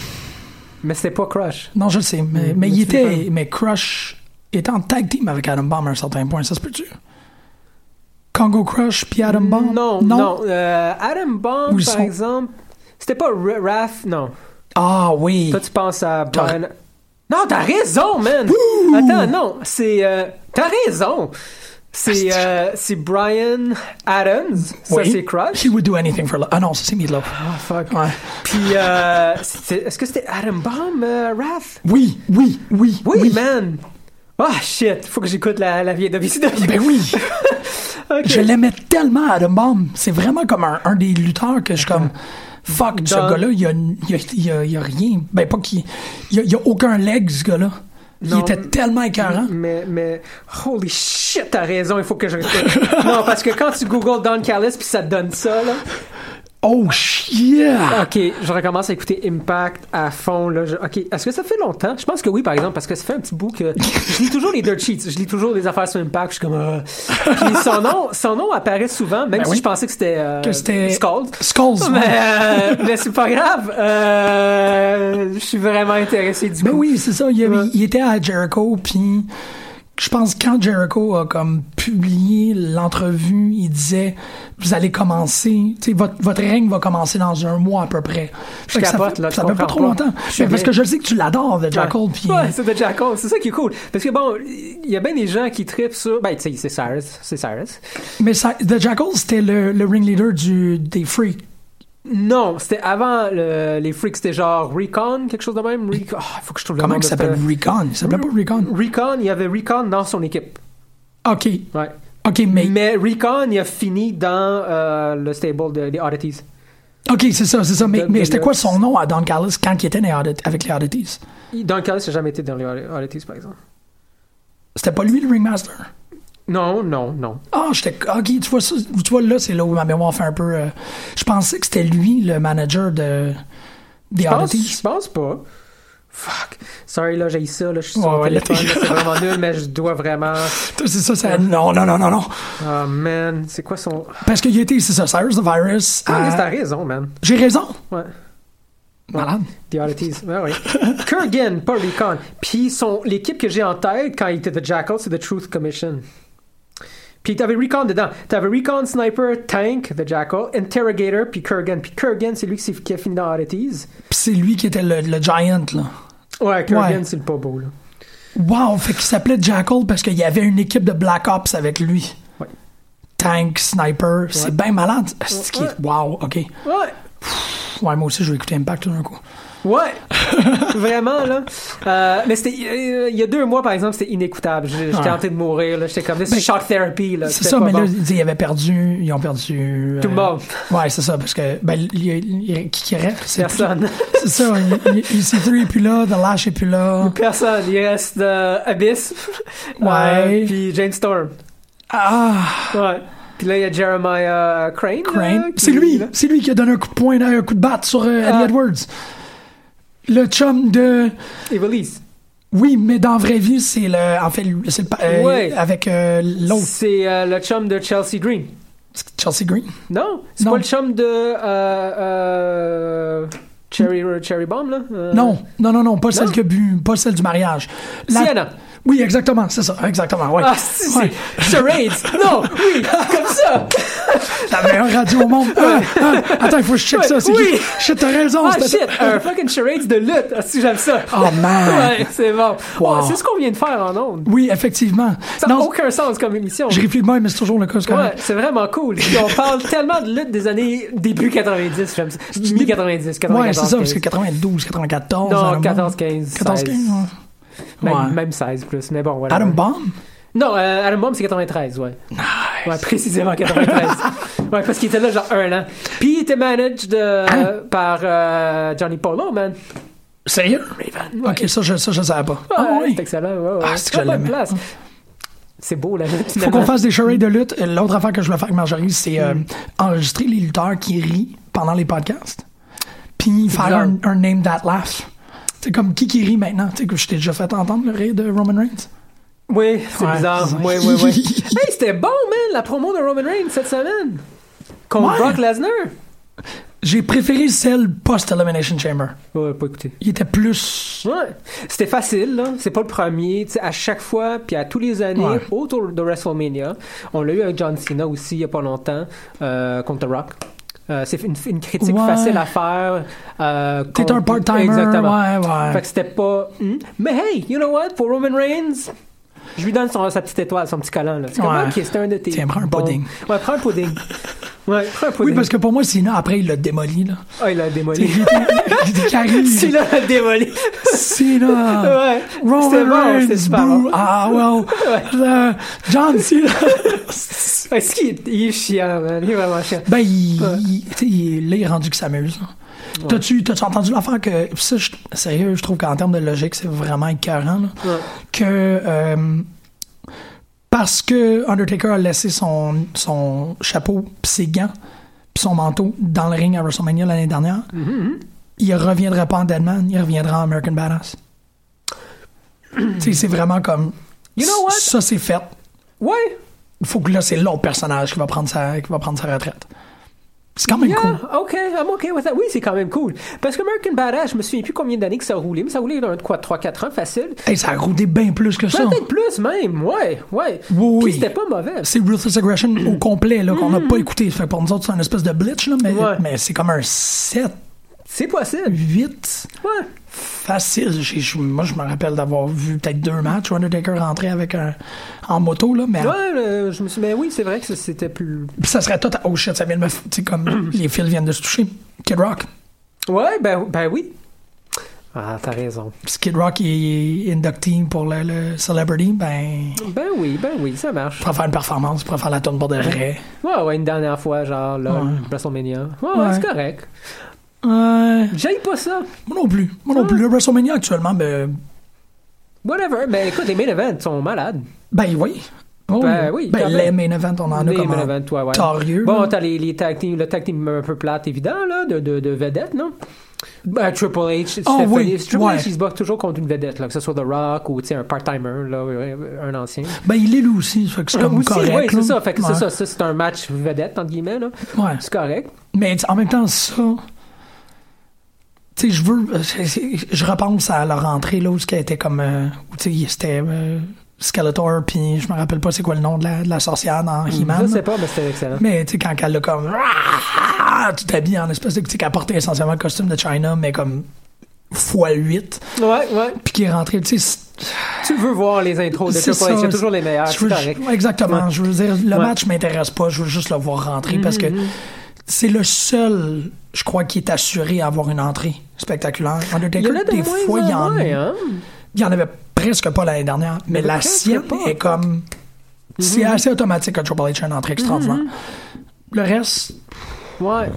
Mais c'était pas Crush. Non, je le sais, mais, Mm, mais mais il était. Mais Crush était en tag team avec Adam Bomb à un certain point, ça se peut-tu? Congo Crush puis Adam Bomb? Non, non? Euh, Adam Bomb, par sont- exemple, c'était pas Raph, non. Ah oui. Toi, tu penses à Brian. Non, t'as raison, man! Attends, non, c'est. euh, t'as raison! C'est euh, Brian Adams, ça Oui. c'est Crush. He would do anything for love. Ah non, ça c'est Meatloaf. Ah, fuck. Ouais. Puis, euh, est-ce que c'était Adam Bomb, euh, Raph? Oui, oui, oui. Oui, man! Ah, shit! Faut que j'écoute la, la vieille WCW. Ben oui. Je l'aimais tellement, Adam Bomb. C'est vraiment comme un, un des lutteurs que je suis comme. Fuck, ce gars-là, il y a, y, a, y a- il y a rien. Ben, pas qu'il. Il y a, aucun leg, ce gars-là. Il était tellement écœurant. Mais, mais, holy shit, t'as raison, il faut que je non, parce que quand tu googles Don Callis puis ça te donne ça, là. Oh, yeah! Ok, je recommence à écouter Impact à fond, là. Je- ok, est-ce que ça fait longtemps? Je pense que oui, par exemple, parce que ça fait un petit bout que. Je lis toujours les dirt sheets, je lis toujours des affaires sur Impact, je suis comme. euh, Puis son nom, son nom apparaît souvent, même Ben si oui. je pensais que c'était. euh, Que c'était- Mais, ouais. euh, mais c'est pas grave. Euh, je suis vraiment intéressé du Ben coup. oui, c'est ça. Il, avait- il était à Jericho, puis je pense quand Jericho a comme publié l'entrevue, il disait vous allez commencer, tu sais, votre, votre règne va commencer dans un mois à peu près. Ça fait, là, tu ça fait pas trop pas. longtemps. Mais parce que je sais que tu l'adores, The Jackal, puis Ouais, c'est The Jackal, c'est ça qui est cool. Parce que bon, il y a bien des gens qui trippent sur. Ben, tu sais, c'est Cyrus. C'est Cyrus. mais ça, The Jackal c'était le, le ringleader du des Freaks. Non, c'était avant le- les freaks, c'était genre Recon, quelque chose de même? Recon. Ah, faut que je trouve le Comment il de s'appelle Recon? Il s'appelait pas Recon. Recon, il y avait Recon dans son équipe. Ok, Ouais. ok, mais Mais Recon, il a fini dans euh, le stable de- des Oddities. ok, c'est ça, c'est ça. Mais, mais c'était quoi son nom à Don Callis quand il était dans les Oddit- avec les Oddities? Cas, il n'a jamais été dans les Oddities, par exemple. C'était pas lui le ringmaster? Non, non, non. Ah, j'étais. Ok, tu vois, ça, tu vois, là, c'est là où ma mémoire fait un peu. euh, je pensais que c'était lui, le manager de. Des Oddities. je pense pas. Fuck. Sorry, là, j'ai ça, là, je suis sur mon ouais, téléphone, c'est vraiment nul, mais je dois vraiment... C'est ça, ça. Non, non, non, non, non. Oh, man, c'est quoi son... Parce qu'il était, c'est ça, Cyrus the Virus. Ah, à- t'as raison, man. J'ai raison. Ouais. Malade. The Oddities, ouais, ouais. Kurgan, pas Recon. Puis son, l'équipe que j'ai en tête quand il était The Jackal, c'est The Truth Commission. Puis t'avais Recon dedans. T'avais Recon, Sniper, Tank, The Jackal, Interrogator, puis Kurgan. Puis Kurgan, c'est lui qui, a fini dans Oddities. Puis c'est lui qui était le, le giant, là. Ouais, Kurgan, Ouais. c'est le pas beau, là. Wow, fait qu'il s'appelait Jackal parce qu'il y avait une équipe de Black Ops avec lui. Ouais. Tank, Sniper, c'est bien malade. Ouais. Wow, ok. Ouais. Ouais, moi aussi, je vais écouter Impact tout d'un coup. Ouais, vraiment là. Euh, mais c'était euh, il y a deux mois par exemple, c'était inécoutable. J'étais Ouais. en train de mourir là. J'étais comme c'est Ben, shock therapy là. C'est ça, mais là, ils avaient perdu, ils ont perdu. Tout le monde. Ouais, c'est ça, parce que, ben, il y a- il y a- qui qui reste? Personne. C'est ça, il- il- EC3 est plus là, The Lash est plus là. Personne. Il reste euh, Abyss. Ouais. Euh, puis Jane Storm. Ah, Ouais. Puis là il y a Jeremiah Crane. Crane. C'est lui, c'est lui qui a donné un coup de poing, un coup de batte sur euh, Eddie Ah. Edwards. Le chum de. Evilise. Oui, mais dans la vraie vie, c'est le. En fait, c'est le. euh, Ouais. Avec euh, l'autre, C'est euh, le chum de Chelsea Green. Chelsea Green. Non, c'est pas le chum de euh, Cherry Cherry Bomb là. Non, non, non, non, pas celle Non. a bu, pas celle du mariage. La- Sienna. Oui, exactement, c'est ça, exactement, ouais. Ah, si, Ouais. charades. Non, oui, comme ça. La meilleure radio au monde. Ah, ah, attends, il faut que je check Ouais, ça. C'est oui. qui? Shit, t'as raison. Ah shit, un fucking charades de lutte. Ah, si j'aime ça. Oh, man. Ouais, c'est bon. Wow. C'est ce qu'on vient de faire en ondes. Oui, effectivement. Ça n'a aucun sens comme émission. je réfléchis de même, mais c'est toujours le cas. c'est Ouais, c'est vraiment cool. Puis on parle tellement de lutte des années début 90, j'aime ça. Mi-90, 94. Ouais, c'est ça, parce que 15. 92, 94. Non, Adam 14, Bomb. 15. 14, 15, 16. ouais. Même, Ouais. même 16 plus, mais bon, voilà. Adam Bomb? Non, euh, Adam Bomb, c'est 93, ouais. Ouais, précisément 93. ouais, parce qu'il était là genre un an. Puis il était managed de, Hein? par euh, Johnny Polo, man. Sérieux? Raven. Ouais. Ok, ça, je, ça, je savais pas. Ouais, Ah, oui. C'est excellent. Ouais, ouais. Ah, c'est que je place. C'est beau, là. Faut qu'on fasse des charades de lutte. Euh, L'autre affaire que je voulais faire avec Marjorie, c'est euh, enregistrer les lutteurs qui rient pendant les podcasts. Puis faire un, un name that laugh. C'est comme qui qui rit maintenant. Tu sais, que je t'ai déjà fait entendre le rire de Roman Reigns. Oui, c'est Ouais, bizarre. Oui, oui, oui. hey, c'était bon, man, la promo de Roman Reigns cette semaine. Contre Ouais. Brock Lesnar. J'ai préféré celle post-Elimination Chamber. Ouais, pas écouté. Il était plus. Ouais. C'était facile, là. C'est pas le premier. Tu sais, à chaque fois, puis à tous les années, Ouais. autour de WrestleMania, on l'a eu avec John Cena aussi, il y a pas longtemps, euh, contre The Rock. Euh, c'est une, une critique Ouais. facile à faire. Euh, T'es un part-timer, Exactement. ouais, ouais. Fait que c'était pas. Hmm. Mais hey, you know what? Pour Roman Reigns, je lui donne son, sa petite étoile, son petit collant. Là. C'est comme, ok, c'était un de tes. Tiens, prends un pudding. Ouais, prends un pudding. Ouais. Oui, parce que pour moi, Cena, après, il l'a démoli, là. Ah, il a démoli. Il était carré. Cena l'a démoli. Cena. Ouais. Roman bon, Reigns, super bon. Ah, well. euh, John Cena. Est-ce qu'il est, il est chiant, man? Il est vraiment chiant. Ben, il, sais, il- là, il est rendu qu'il s'amuse. là. T'as-tu, entendu l'affaire que. Ça, je- sérieux, je trouve qu'en termes de logique, c'est vraiment écœurant. Là, Ouais. que. euh, parce que Undertaker a laissé son, son chapeau, pis ses gants, pis son manteau dans le ring à WrestleMania l'année dernière, Mhm, il reviendra pas en Deadman, il reviendra en American Badass. c'est vraiment comme. You know what? Ça, c'est fait. Ouais. Il faut que là, c'est l'autre personnage qui va prendre sa, qui va prendre sa retraite. C'est quand même Yeah, cool. OK, I'm OK with that. Oui, c'est quand même cool. Parce que American Badass, je me souviens plus combien d'années que ça a roulé, mais ça a roulé dans quoi, 3-4 ans, facile. Hey, ça a roulé bien plus que ça. Peut-être plus même, ouais, ouais. Oui, Puis c'était pas mauvais. C'est Ruthless Aggression au complet, là, qu'on n'a pas écouté. Fait pour nous autres, c'est une espèce de blitz, là, mais, Ouais. mais c'est comme un 7, C'est possible. 8. Ouais. Facile. Moi, je me rappelle d'avoir vu peut-être deux matchs où Undertaker rentrer avec un, en moto, là, mais Ouais, euh, je me suis mais oui, c'est vrai que c'était plus. Puis ça serait tout. à- Oh shit, ça vient de me. Tu sais, comme les fils viennent de se toucher. Kid Rock. Ouais, ben, ben oui. Ah, t'as raison. Si Kid Rock est inductee pour le, le Celebrity, ben. Ben oui, ben oui, ça marche. Il pourra faire une performance, il pourra faire la tourne pour de vrai. Ouais, ouais, une dernière fois, genre, là. WrestleMania. Ouais, ouais, Ouais. c'est correct. Ouais. J'aille pas ça. Moi non plus. Moi non plus. Le WrestleMania actuellement, ben. Whatever. Mais écoute, les main events sont malades. Ben oui. Oh, Ben oui, Ben les main events, on en a Les comme main un events, ouais, ouais. Bon, là. t'as les, les tag team, le tag team un peu plate, évident, là, de, de, de vedettes, non? Ben, Triple H, Oh, oui, Triple ouais. H, il se bat toujours contre une vedette, là, que ce soit The Rock ou, tu sais, un part-timer, là, un ancien. Ben il est lui aussi. Fait que c'est comme Aussi, correct. ouais, c'est là. ça, fait que Ouais. c'est ça, ça, c'est un match vedette, entre guillemets, là. Ouais. C'est correct. Mais en même temps, ça. Tu sais, je veux. euh, Je repense à leur entrée, là, où ce été comme. euh, où, tu sais, c'était. euh, Skeletor, puis je me rappelle pas c'est quoi le nom de la, de la sorcière dans He-Man. Je sais pas, mais c'était excellent. Mais tu sais, quand elle a comme. Ah, tu t'habilles en espèce de. Tu sais, qu'elle portait essentiellement le costume de China, mais comme. x8. Ouais, ouais. Puis qui est rentré. Tu sais, Tu veux voir les intros de Triple c'est toujours les meilleurs, veux- correct. Exactement. Ouais. Je veux dire, le match m'intéresse pas. Je veux juste le voir rentrer parce que Mhm. C'est le seul, je crois, qui est assuré à avoir une entrée spectaculaire. Il y Undertaker, a de des fois, il y en moins, hein? il y en avait presque pas l'année dernière. Mais la sienne pas. est comme. C'est Mhm. assez automatique que Triple H a une entrée extraordinaire. Mhm. Le reste, Ouais.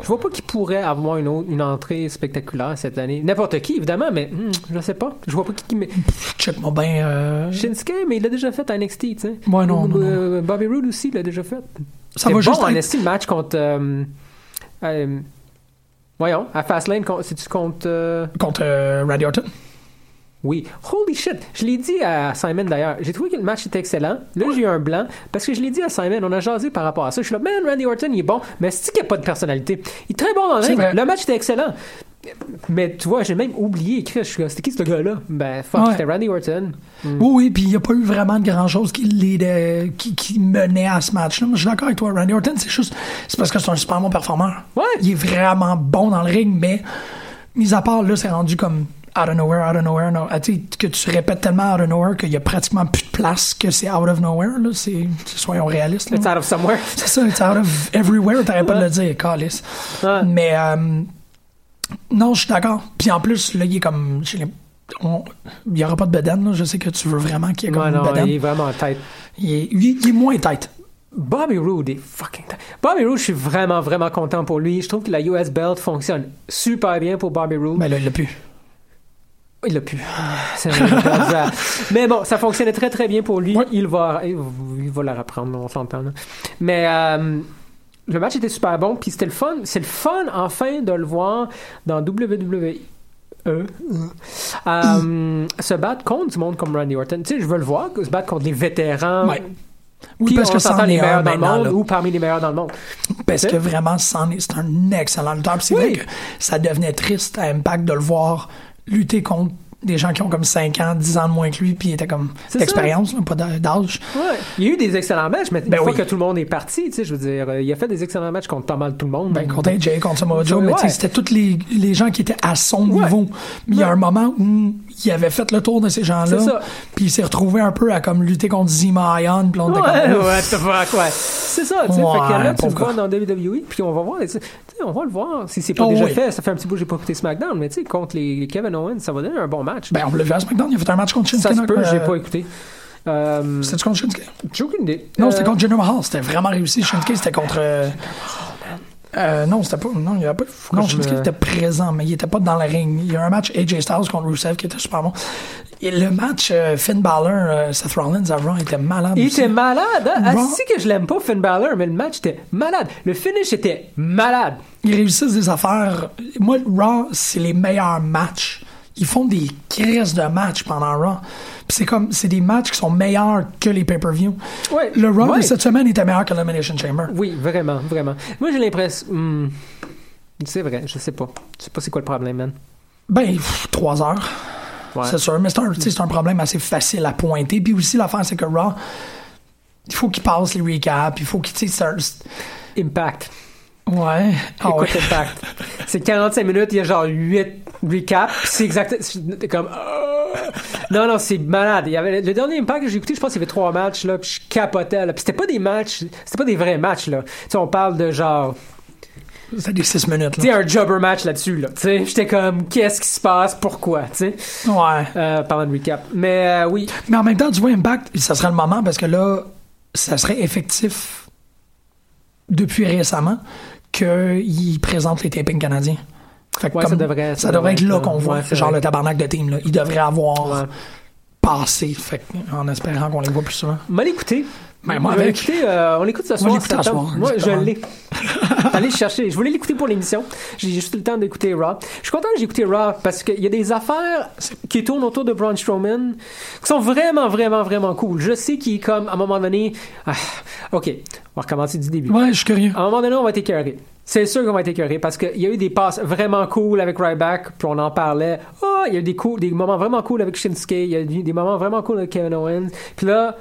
Je vois pas qui pourrait avoir une, autre, une entrée spectaculaire cette année. N'importe qui, évidemment, mais hmm, je sais pas. Je vois pas qui. qui mais... check-moi bien. euh, Shinsuke, mais il l'a déjà fait à NXT, tu sais. Ouais, non, non, Euh, Bobby Roode aussi l'a déjà fait. Ça va juste bon, en être- le match contre. euh, euh, voyons, à Fastlane, c'est-tu contre. euh, contre Randy Orton. Oui. Holy shit! Je l'ai dit à Simon d'ailleurs. J'ai trouvé que le match était excellent. Là, j'ai eu un blanc parce que je l'ai dit à Simon. On a jasé par rapport à ça. Je suis là, man, Randy Orton, il est bon, mais c'est qu'il n'y a pas de personnalité? Il est très bon dans le ring. Le match était excellent. Mais tu vois, j'ai même oublié. Chris, je suis là, C'était qui ce gars-là? Ben, fuck, Ouais. c'était Randy Orton. Mm. Oui, oui, puis il n'y a pas eu vraiment de grand-chose qui, l'aidait- qui, qui menait à ce match-là. Je suis d'accord avec toi. Randy Orton, c'est juste. C'est parce que c'est un super bon performeur. Ouais. Il est vraiment bon dans le ring, mais, mis à part, là, c'est rendu comme out of nowhere, out of nowhere. No, ah, tu sais, que tu répètes tellement out of nowhere qu'il y a pratiquement plus de place que c'est out of nowhere. Là. C'est, soyons réalistes. là. It's out of somewhere. C'est ça, it's out of everywhere. T'arrêtes pas de le dire, calice. Ouais. Mais, euh, non, je suis d'accord. Puis en plus, là, il est comme. on- Il n'y aura pas de bedaine, là. Je sais que tu veux vraiment qu'il y ait comme Ouais, une non, bedaine. il est vraiment tête. Il est, il est- il est moins tête. Bobby Roode est fucking tête. Bobby Roode, je suis vraiment, vraiment content pour lui. Je trouve que la US Belt fonctionne super bien pour Bobby Roode. Mais là, il l'a plus. Il l'a plus. C'est bizarre. Mais bon, ça fonctionnait très très bien pour lui. Il va, il, va la reprendre, on s'entend. Mais euh, le match était super bon, puis c'était le fun. C'est le fun enfin de le voir dans WWE. Euh, se battre contre du monde comme Randy Orton. Tu sais, je veux le voir, se battre contre les vétérans. Ouais. Oui, Puis parce on que c'en les meilleurs dans le monde là. ou parmi les meilleurs dans le monde. Parce que vraiment, c'est un excellent lutteur. C'est Oui. vrai que ça devenait triste à Impact de le voir lutter contre des gens qui ont comme 5 ans, 10 ans de moins que lui, puis il était comme d'expérience, pas d'âge. Ouais. Il y a eu des excellents matchs, mais Ben une fois oui. que tout le monde est parti, tu sais, je veux dire, euh, il a fait des excellents matchs contre pas mal tout le monde. Ben, contre AJ, contre Samoa Joe, mais tu sais, c'était tous les, les gens qui étaient à son niveau. Mais il y a un moment où il avait fait le tour de ces gens-là, puis il s'est retrouvé un peu à comme lutter contre Zima Ion, puis on était Ouais, comme, ouais, quoi. C'est ça, tu sais. Ouais, fait que là, tu le vois dans WWE, puis on va voir, tu sais, on va le voir. Si c'est pas Oh, déjà oui. fait, ça fait un petit bout que j'ai pas écouté SmackDown, mais tu sais, contre les, les Kevin Owens, ça va donner un bon match. Ben, on l'a vu à SmackDown, il a fait un match contre Shinsuke. ça se peut, euh, j'ai pas écouté. Euh, C'était contre Shinsuke? j'ai aucune idée. Non, Euh, c'était contre Jinder Mahal. C'était vraiment réussi. Shinsuke, c'était contre. Euh, non, c'était pas. Non, il y avait pas. Non, je me- était présent, mais il était pas dans le ring. Il y a un match AJ Styles contre Rusev qui était super bon. Et le match euh, Finn Balor, euh, Seth Rollins à Raw était malade. Il aussi. était malade, hein? Raw- que je l'aime pas, Finn Balor, mais le match était malade. Le finish était malade. Ils réussissent des affaires. Moi, Raw, c'est les meilleurs matchs. Ils font des crises de matchs pendant Raw. C'est comme, c'est des matchs qui sont meilleurs que les pay-per-view. Ouais. Le Raw Ouais. de cette semaine était meilleur que l'Elimination Chamber. Oui, vraiment, vraiment. Moi, j'ai l'impression. hmm, c'est vrai, je sais pas. Je sais pas c'est quoi le problème, man. Ben, pff, trois heures. Ouais. C'est sûr, mais c'est un, c'est problème assez facile à pointer. Puis aussi, l'affaire, c'est que Raw, il faut qu'il passe les recaps, il faut qu'il, Impact. Ouais. Ah Écoute ouais. Impact. C'est 45 minutes, il y a genre 8 recaps. C'est exact. c'est comme. Non, non, c'est malade. Il y avait, le dernier Impact que j'ai écouté, je pense qu'il y avait trois matchs, là, puis je capotais, là. Puis c'était pas des matchs, c'était pas des vrais matchs, là. Tu sais, on parle de genre. C'était des six minutes, Tu sais, là. un jobber match là-dessus, là. Tu sais, j'étais comme, qu'est-ce qui se passe, pourquoi, tu sais? Ouais. Euh, parlant de recap. Mais euh, oui. Mais en même temps, tu vois, Impact, ça serait le moment parce que là, ça serait effectif depuis récemment qu'ils présentent les tapings canadiens. Fait que Ouais, ça devrait- ça ça devrait devrait être là qu'on voit, Ouais, genre vrai. le tabarnak de team. Là. Ils devraient avoir Ouais. passé, fait, en espérant qu'on les voit plus souvent. Mal écouté. Ben, moi, On avec. euh, on l'écoute ce On soir. l'écoute ce soir, Moi, je l'ai. Allez le chercher. Je voulais l'écouter pour l'émission. J'ai juste le temps d'écouter Raw. Je suis content que j'ai écouté Raw parce qu'il y a des affaires qui tournent autour de Braun Strowman qui sont vraiment, vraiment, vraiment cool. Je sais qu'il est comme, à un moment donné, ah, OK, on va recommencer du début. Ouais, je suis curieux. À un moment donné, on va être écœuré. C'est sûr qu'on va être écœuré parce qu'il y a eu des passes vraiment cool avec Ryback, puis on en parlait. Oh, il y a eu des, cool, des moments vraiment cool avec Shinsuke, il y a eu des moments vraiment cool avec Kevin Owens. Puis là,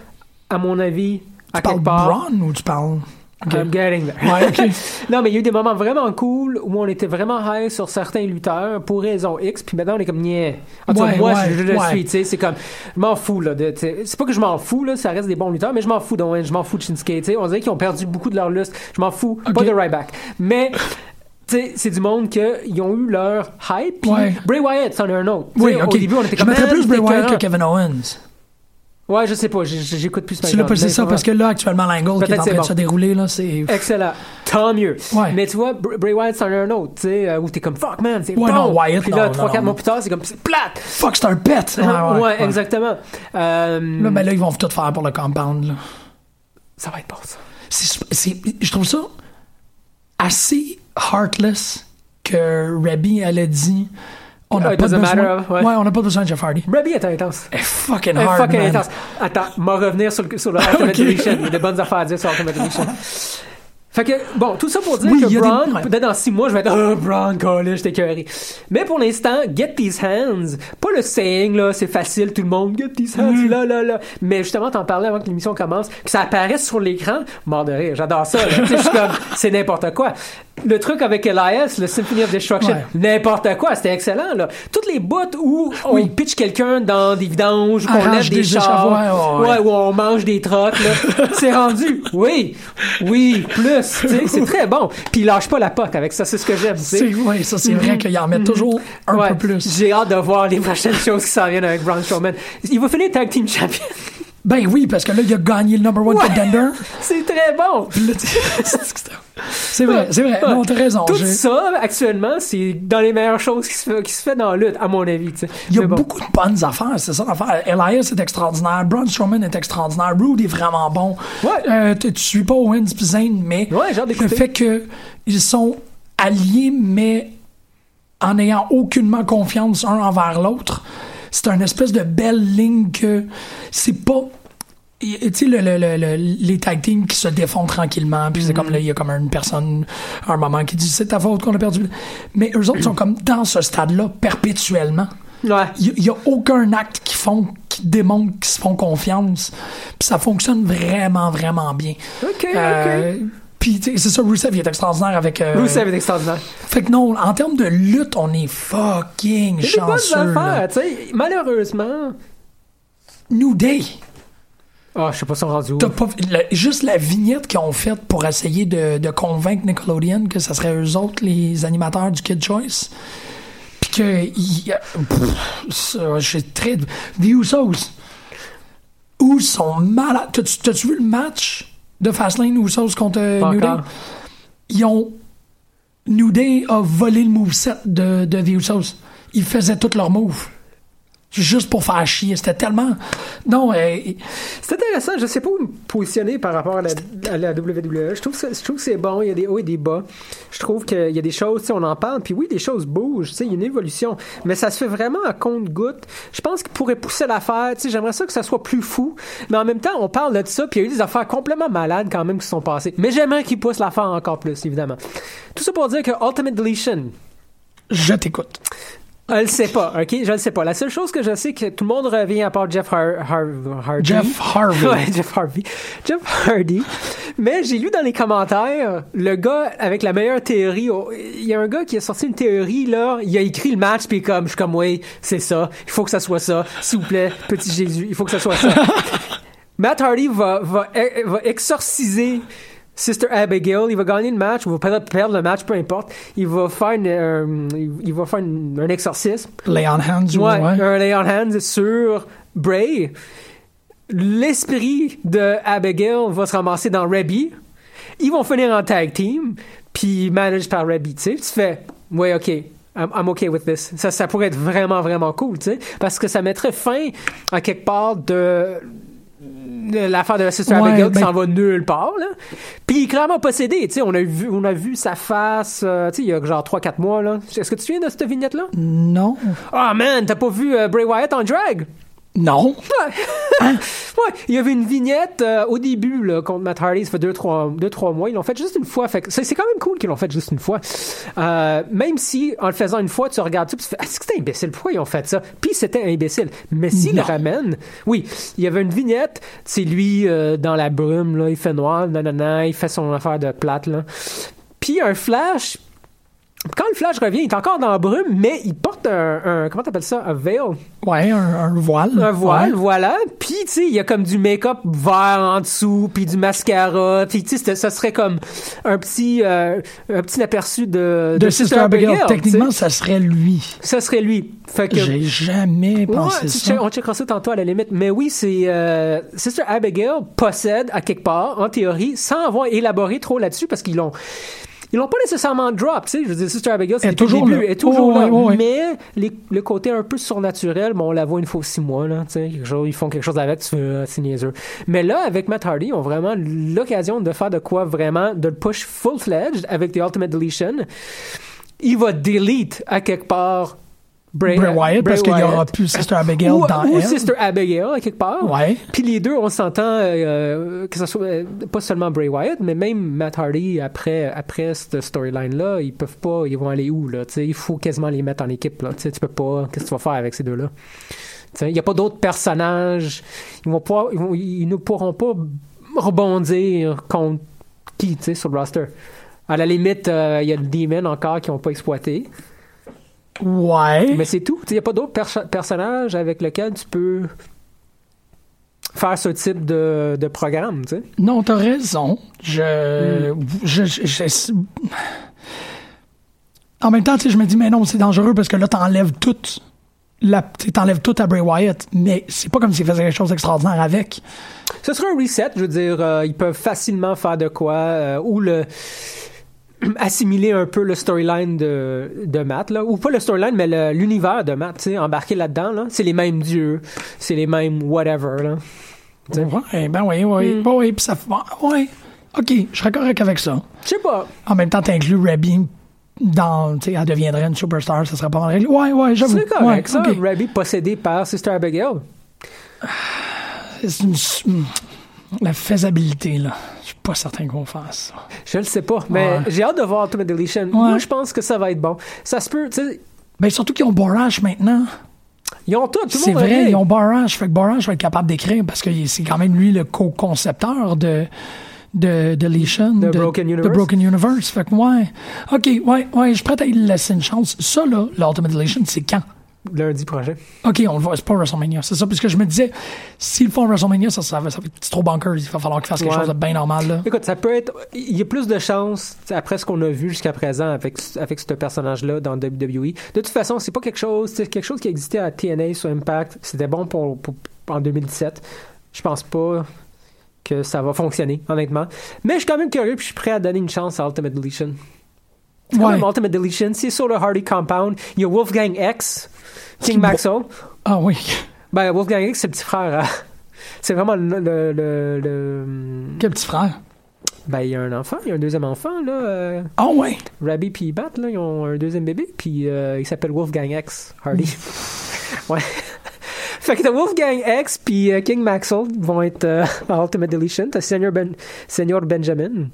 à mon avis, à Tu parles quelque part. Braun ou tu parles. Ok. I'm getting there. Ouais, non, mais il y a eu des moments vraiment cool où on était vraiment high sur certains lutteurs pour raison X, puis maintenant on est comme niais. En tout cas, Ouais, moi, ouais, je, je le suis, tu sais, c'est comme, je m'en fous, là. C'est pas que je m'en fous, là, ça reste des bons lutteurs, mais je m'en fous d'Owen, je m'en fous de Shinsuke, tu sais. On dirait qu'ils ont perdu beaucoup de leur lustre. Je m'en fous, pas de Ryback. Mais, tu sais, c'est du monde qu'ils ont eu leur hype, puis. Bray Wyatt, c'en est un autre. Oui, ok. Au début, on était je comme, mettrais Man, plus Bray Wyatt que. Kevin Owens. Ouais, je sais pas, j'écoute plus Tu l'as SmackDown, pas c'est ça, parce que là, actuellement, l'angle qui est en train de se dérouler, là, c'est. Excellent. Tant mieux. Ouais. Mais tu vois, Br- Bray Wyatt, c'en est un autre, tu sais, euh, où t'es comme fuck man, c'est Ouais, non, Wyatt, Puis là, non, 3-4 non, mois plus tard, c'est comme c'est plate. Fuck, c'est un pet! Ouais, exactement. Euh, Là, ben là, ils vont tout faire pour le compound, là. ça va être bon, ça. Je trouve ça assez heartless que Rebby, elle a dit. On n'a It pas, doesn't besoin, of, ouais. on n'a pas besoin de Jeff Hardy. Rebby est intense. Elle est fucking est hard, fucking man. intense. Attends, m'en revenir sur le, sur le Ultimate Edition. Il y a des bonnes affaires à dire sur Ultimate Edition. Fait que, bon, tout ça pour dire Oui, que des- Braun, ouais. peut-être dans six mois, je vais être, oh, Braun, collé, j'étais écœuré. Mais pour l'instant, get these hands. Pas le saying, là, c'est facile, tout le monde, get these hands, Mm. là, là, là. Mais justement, t'en parlais avant que l'émission commence, que ça apparaisse sur l'écran, mort de rire, j'adore ça, là. C'est n'importe quoi. Le truc avec Elias, le Symphony of Destruction, Ouais. n'importe quoi, c'était excellent, là. Toutes les bouts où on pitch quelqu'un dans des vidanges, Arrange lève des, des chars, ouais, ouais. où on mange des trocs, là. c'est rendu. Oui, oui, plus, c'est très bon. Puis il lâche pas la poque avec ça, c'est ce que j'aime. C'est- ça, c'est vrai qu'il en met toujours un peu plus. J'ai hâte de voir les prochaines choses qui s'en viennent avec Braun Strowman. Il va finir tag team champion. Ben oui, parce que là, il a gagné le number one Ouais. contender. C'est très bon. C'est vrai, c'est vrai. Non, t'as raison. Tout ça, actuellement, c'est dans les meilleures choses qui se fait, qui se fait dans la lutte, à mon avis. Il y a bon. beaucoup de bonnes affaires, c'est ça l'affaire. Elias est extraordinaire, Braun Strowman est extraordinaire, Rude est vraiment bon. Ouais. Euh, tu, suis pas Owens pis Zayn, mais Ouais, le fait que ils sont alliés, mais en ayant aucunement confiance un envers l'autre, c'est une espèce de belle ligne que c'est pas tu sais, le, le- le- le- les tag teams qui se défont tranquillement, puis c'est comme là, il y a comme une personne, à un moment qui dit c'est ta faute qu'on a perdu. Mais eux autres sont comme dans ce stade-là perpétuellement. Ouais. Il y, a aucun acte qui font, qui démontre qu'ils se font confiance. Puis ça fonctionne vraiment, vraiment bien. Ok, Euh, Puis c'est ça, Rusev il est extraordinaire avec. euh, Rusev est extraordinaire. Fait que non, en termes de lutte, on est fucking bonnes chanceux. affaires, tu sais. Malheureusement. New Day. Ah, je sais pas si on est rendu pas, la- juste la vignette qu'ils ont faite pour essayer de, de convaincre Nickelodeon que ça serait eux autres les animateurs du Kid Choice. Puis que. j'ai très. The Usos. Où sont malades. T'as-tu vu le match? De Fastlane Usos contre euh, Pas New Day? Ils ont. New Day a volé le moveset de, de The Usos. Ils faisaient tous leurs moves. Juste pour faire chier. C'était tellement. Non, euh, C'est intéressant, je sais pas où me positionner par rapport à la, à la WWE. Je trouve, que, je trouve que c'est bon, il y a des hauts et des bas. Je trouve qu'il y a des choses, on en parle, puis oui, des choses bougent, il y a une évolution, mais ça se fait vraiment à compte-goutte. Je pense qu'il pourrait pousser l'affaire, j'aimerais ça que ça soit plus fou, mais en même temps, on parle de ça, puis il y a eu des affaires complètement malades quand même qui se sont passées. Mais j'aimerais qu'ils poussent l'affaire encore plus, évidemment. Tout ça pour dire que Ultimate Deletion, je t'écoute. Je le sais pas, ok? Je le sais pas. La seule chose que je sais, que tout le monde revient à part Jeff Har Har- Hardy. Jeff Harvey. ouais, Jeff Harvey. Jeff Hardy. Mais j'ai lu dans les commentaires, le gars avec la meilleure théorie, oh, il y a un gars qui a sorti une théorie, là, il a écrit le match, puis comme, je suis comme, oui, c'est ça, il faut que ça soit ça, s'il vous plaît, petit Jésus, il faut que ça soit ça. Matt Hardy va, va, va exorciser Sister Abigail, il va gagner le match, ou va peut-être perdre le match, peu importe. Il va faire, une, euh, il va faire une- un exorcisme. Lay on hands, Ouais, ouais. un lay on hands sur Bray. L'esprit de Abigail va se ramasser dans Rebby. Ils vont finir en tag team, puis managed par Rebby. Tu sais, tu fais, ouais, ok. I'm, I'm okay with this. Ça, ça pourrait être vraiment, vraiment cool, tu sais, parce que ça mettrait fin à quelque part de l'affaire de la Sister Ouais, Abigail qui ben- s'en va nulle part là. Puis il est clairement possédé, tu sais, on a vu on a vu sa face euh, tu sais il y a genre 3 4 mois là. Est-ce que tu te souviens de cette vignette là Non. Ah man, t'as pas vu euh, Bray Wyatt en drag? Non. Ouais. ouais, il y avait une vignette euh, au début là, contre Matt Hardy, ça fait 2-3 deux, trois mois. Ils l'ont fait juste une fois. Fait c'est quand même cool qu'ils l'ont fait juste une fois. Euh, même si, en le faisant une fois, tu regardes ça, puis tu fais, est-ce que c'était imbécile? Pourquoi ils ont fait ça? Puis c'était imbécile. Mais s'ils le ramènent, oui, il y avait une vignette, c'est lui euh, dans la brume, là, il fait noir, nanana, il fait son affaire de plate, là. Puis un flash. Quand le flash revient, il est encore dans la brume, mais il porte un, un comment t'appelles ça, un veil, Ouais, un, un voile. un voile, Ouais. voilà. Puis, tu sais, il y a comme du make-up vert en dessous, puis du mascara. Puis, tu sais, ça serait comme un petit, euh, un petit aperçu de, De Sister Abigail. Techniquement, ça serait lui. ça serait lui. Fait que, J'ai jamais pensé ça. on checkera ça tantôt à la limite. Mais oui, c'est euh, Sister Abigail possède à quelque part, en théorie, sans avoir élaboré trop là-dessus, parce qu'ils l'ont. Ils l'ont pas nécessairement drop, tu sais. Je veux dire, Sister Abigail, c'est le toujours début, elle est toujours Oh, là. Mais les- le côté un peu surnaturel, bon, on la voit une fois six mois, là, tu sais. Ils font quelque chose avec, ah, c'est niaiseux. Mais là, avec Matt Hardy, ils ont vraiment l'occasion de faire de quoi vraiment, de le push full-fledged avec The Ultimate Deletion. Il va delete à quelque part Bray, Bray Wyatt, Bray parce qu'il y aura plus Sister Abigail ou, dans ou elle. Sister Abigail à quelque part. Ouais. Puis les deux, on s'entend euh, que ce soit euh, pas seulement Bray Wyatt, mais même Matt Hardy après après cette storyline là, ils peuvent pas, ils vont aller où là? Tu sais, il faut quasiment les mettre en équipe là. Tu sais, tu peux pas. Qu'est-ce que tu vas faire avec ces deux là Il n'y a pas d'autres personnages. Ils vont pas, ils, vont- ils ne pourront pas rebondir contre qui, tu sais, sur le roster. À la limite, euh, il y a le Demon encore qui n'ont pas exploité. Ouais. Mais c'est tout. Il n'y a pas d'autres perso- personnages avec lesquels tu peux faire ce type de, de programme, tu sais? Non, t'as raison. Je, Hmm. je, je- je- En même temps, tu sais, je me dis, mais non, c'est dangereux parce que là, t'enlèves tout. La, t'enlèves tout à Bray Wyatt. Mais c'est pas comme s'il faisait quelque chose d'extraordinaire avec. Ce sera un reset, je veux dire, euh, ils peuvent facilement faire de quoi, euh, ou le assimiler un peu le storyline de, de Matt, là, ou pas le storyline, mais l'univers de Matt, tu sais, embarqué là-dedans, là. C'est les mêmes dieux, c'est les mêmes whatever, là. Ouais, ben oui, oui. Hmm. Ben oui, puis ça fait. Ouais. OK, je serais correct avec ça. Je sais pas. En même temps, t'inclus Rebby dans. Tu sais, elle deviendrait une superstar, ça serait pas mal réglé. Ouais, ouais, j'avoue. C'est correct, Ouais, ça. ok. Rebby possédé par Sister Abigail. c'est une. La faisabilité, là. Je suis pas certain qu'on fasse ça. Je le sais pas, mais Ouais. j'ai hâte de voir Ultimate Deletion. Moi, je pense que ça va être bon. Ça se peut, tu sais. Ben, surtout qu'ils ont Borash maintenant. Ils ont tout, tout C'est vrai, ils ont Borash. Fait que Borash va être capable d'écrire parce que c'est quand même lui le co-concepteur de, de Deletion. De Broken Universe. De Broken Universe. Fait que, ouais. OK, ouais, ouais, je suis prêt à lui laisser une chance. Ça, là, l'Ultimate Deletion, c'est quand? Lundi prochain. OK, on le voit, c'est pas WrestleMania. C'est ça, puisque je me disais, s'ils font WrestleMania, ça, ça, va- ça être trop bonkers. Il va falloir qu'ils fassent quelque chose de bien normal, là. Écoute, ça peut être. Il y a plus de chances, après ce qu'on a vu jusqu'à présent avec, avec ce personnage-là dans WWE. De toute façon, c'est pas quelque chose. C'est quelque chose qui existait à TNA sur Impact. C'était bon pour, pour- en 2017. Je pense pas que ça va fonctionner, honnêtement. Mais je suis quand même curieux puis je suis prêt à donner une chance à Ultimate Deletion. C'est Ouais. Ultimate Deletion. C'est sur le Hardy Compound. Il y a Wolfgang X, King Maxwell. Ah oui. Ben, Wolfgang X, c'est le petit frère. à- C'est vraiment le, le, le, le- Quel petit frère? Ben, il y a un enfant, il y a un deuxième enfant, là. euh, Ah ouais. Rabbi puis Bat, là, ils ont un deuxième bébé, puis euh, il s'appelle Wolfgang X Hardy. ouais. fait que Wolfgang X puis euh, King Maxwell vont être euh, à Ultimate Deletion. T'as Senior, ben, Senior Benjamin.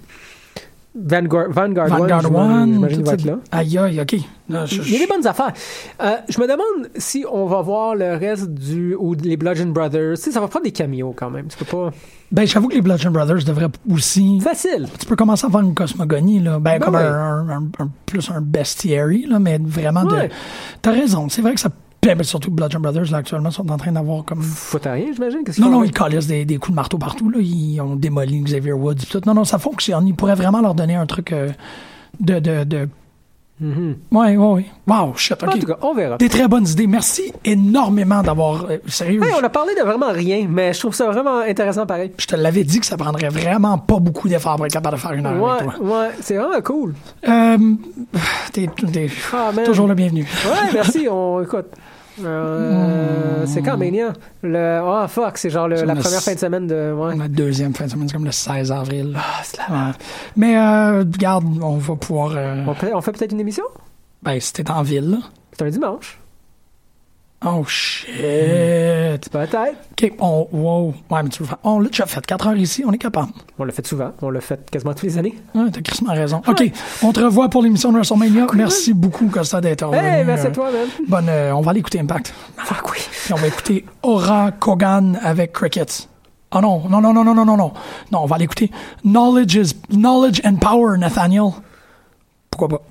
Vanguard, Vanguard, Vanguard One, One. va être là. Aïe, aïe, OK. Là, je- Il y a des bonnes affaires. Euh, je me demande si on va voir le reste du. ou les Bludgeon Brothers. Tu sais, ça va prendre des cameos quand même. Tu peux pas. Ben, j'avoue que les Bludgeon Brothers devraient aussi. Facile. Tu peux commencer à faire une cosmogonie, là. Ben, Ben comme ouais. un, un- un- plus un bestiary, là, mais vraiment Ouais. de. T'as raison. C'est vrai que ça. Ben, ben, surtout Bludgeon Brothers, là, actuellement, sont en train d'avoir comme. Faut à rien, j'imagine. Non, non, font? ils collissent des, des coups de marteau partout, là. Ils ont démoli Xavier Woods. Tout. Non, non, ça fonctionne. Ils pourraient vraiment leur donner un truc euh, de. de, de... Mhm. Ouais, ouais, ouais. Wow, shit, En OK. tout cas, on verra. Des très bonnes idées. Merci énormément d'avoir. euh, sérieux. Hey, on a parlé de vraiment rien, mais je trouve ça vraiment intéressant pareil. Je te l'avais dit que ça prendrait vraiment pas beaucoup d'efforts pour être capable de faire une heure avec toi. ouais, c'est vraiment cool. Euh, t'es, Ah, toujours le bienvenu. Ouais, merci. On écoute. Euh, C'est quand Mania? Le oh fuck, c'est genre le- la le- première fin de semaine de ouais. La deuxième fin de semaine, c'est comme le 16 avril. Ah, c'est la Ouais. Mais, euh, regarde, on va pouvoir. euh, On, peut- on fait peut-être une émission? Ben, t'es en ville. C'est un dimanche. Oh shit. Peut-être. Ok, on. Wow. Ouais, mais tu veux faire. On l'a déjà fait 4 heures ici, on est capable. On l'a fait souvent. On l'a fait quasiment tous les années. Ouais, t'as crissement raison. Ok, on te revoit pour l'émission de WrestleMania. Merci beaucoup, Costa, d'être revenu. Hey, merci à Euh, toi, man. Bonne, euh, on va aller écouter Impact. Fuck oui. Puis on va écouter Aura Kogan avec Crickets. Oh non, non, non, non, non, non, non, non. Non, on va aller écouter Knowledge is Knowledge and Power, Nathaniel. Pourquoi pas?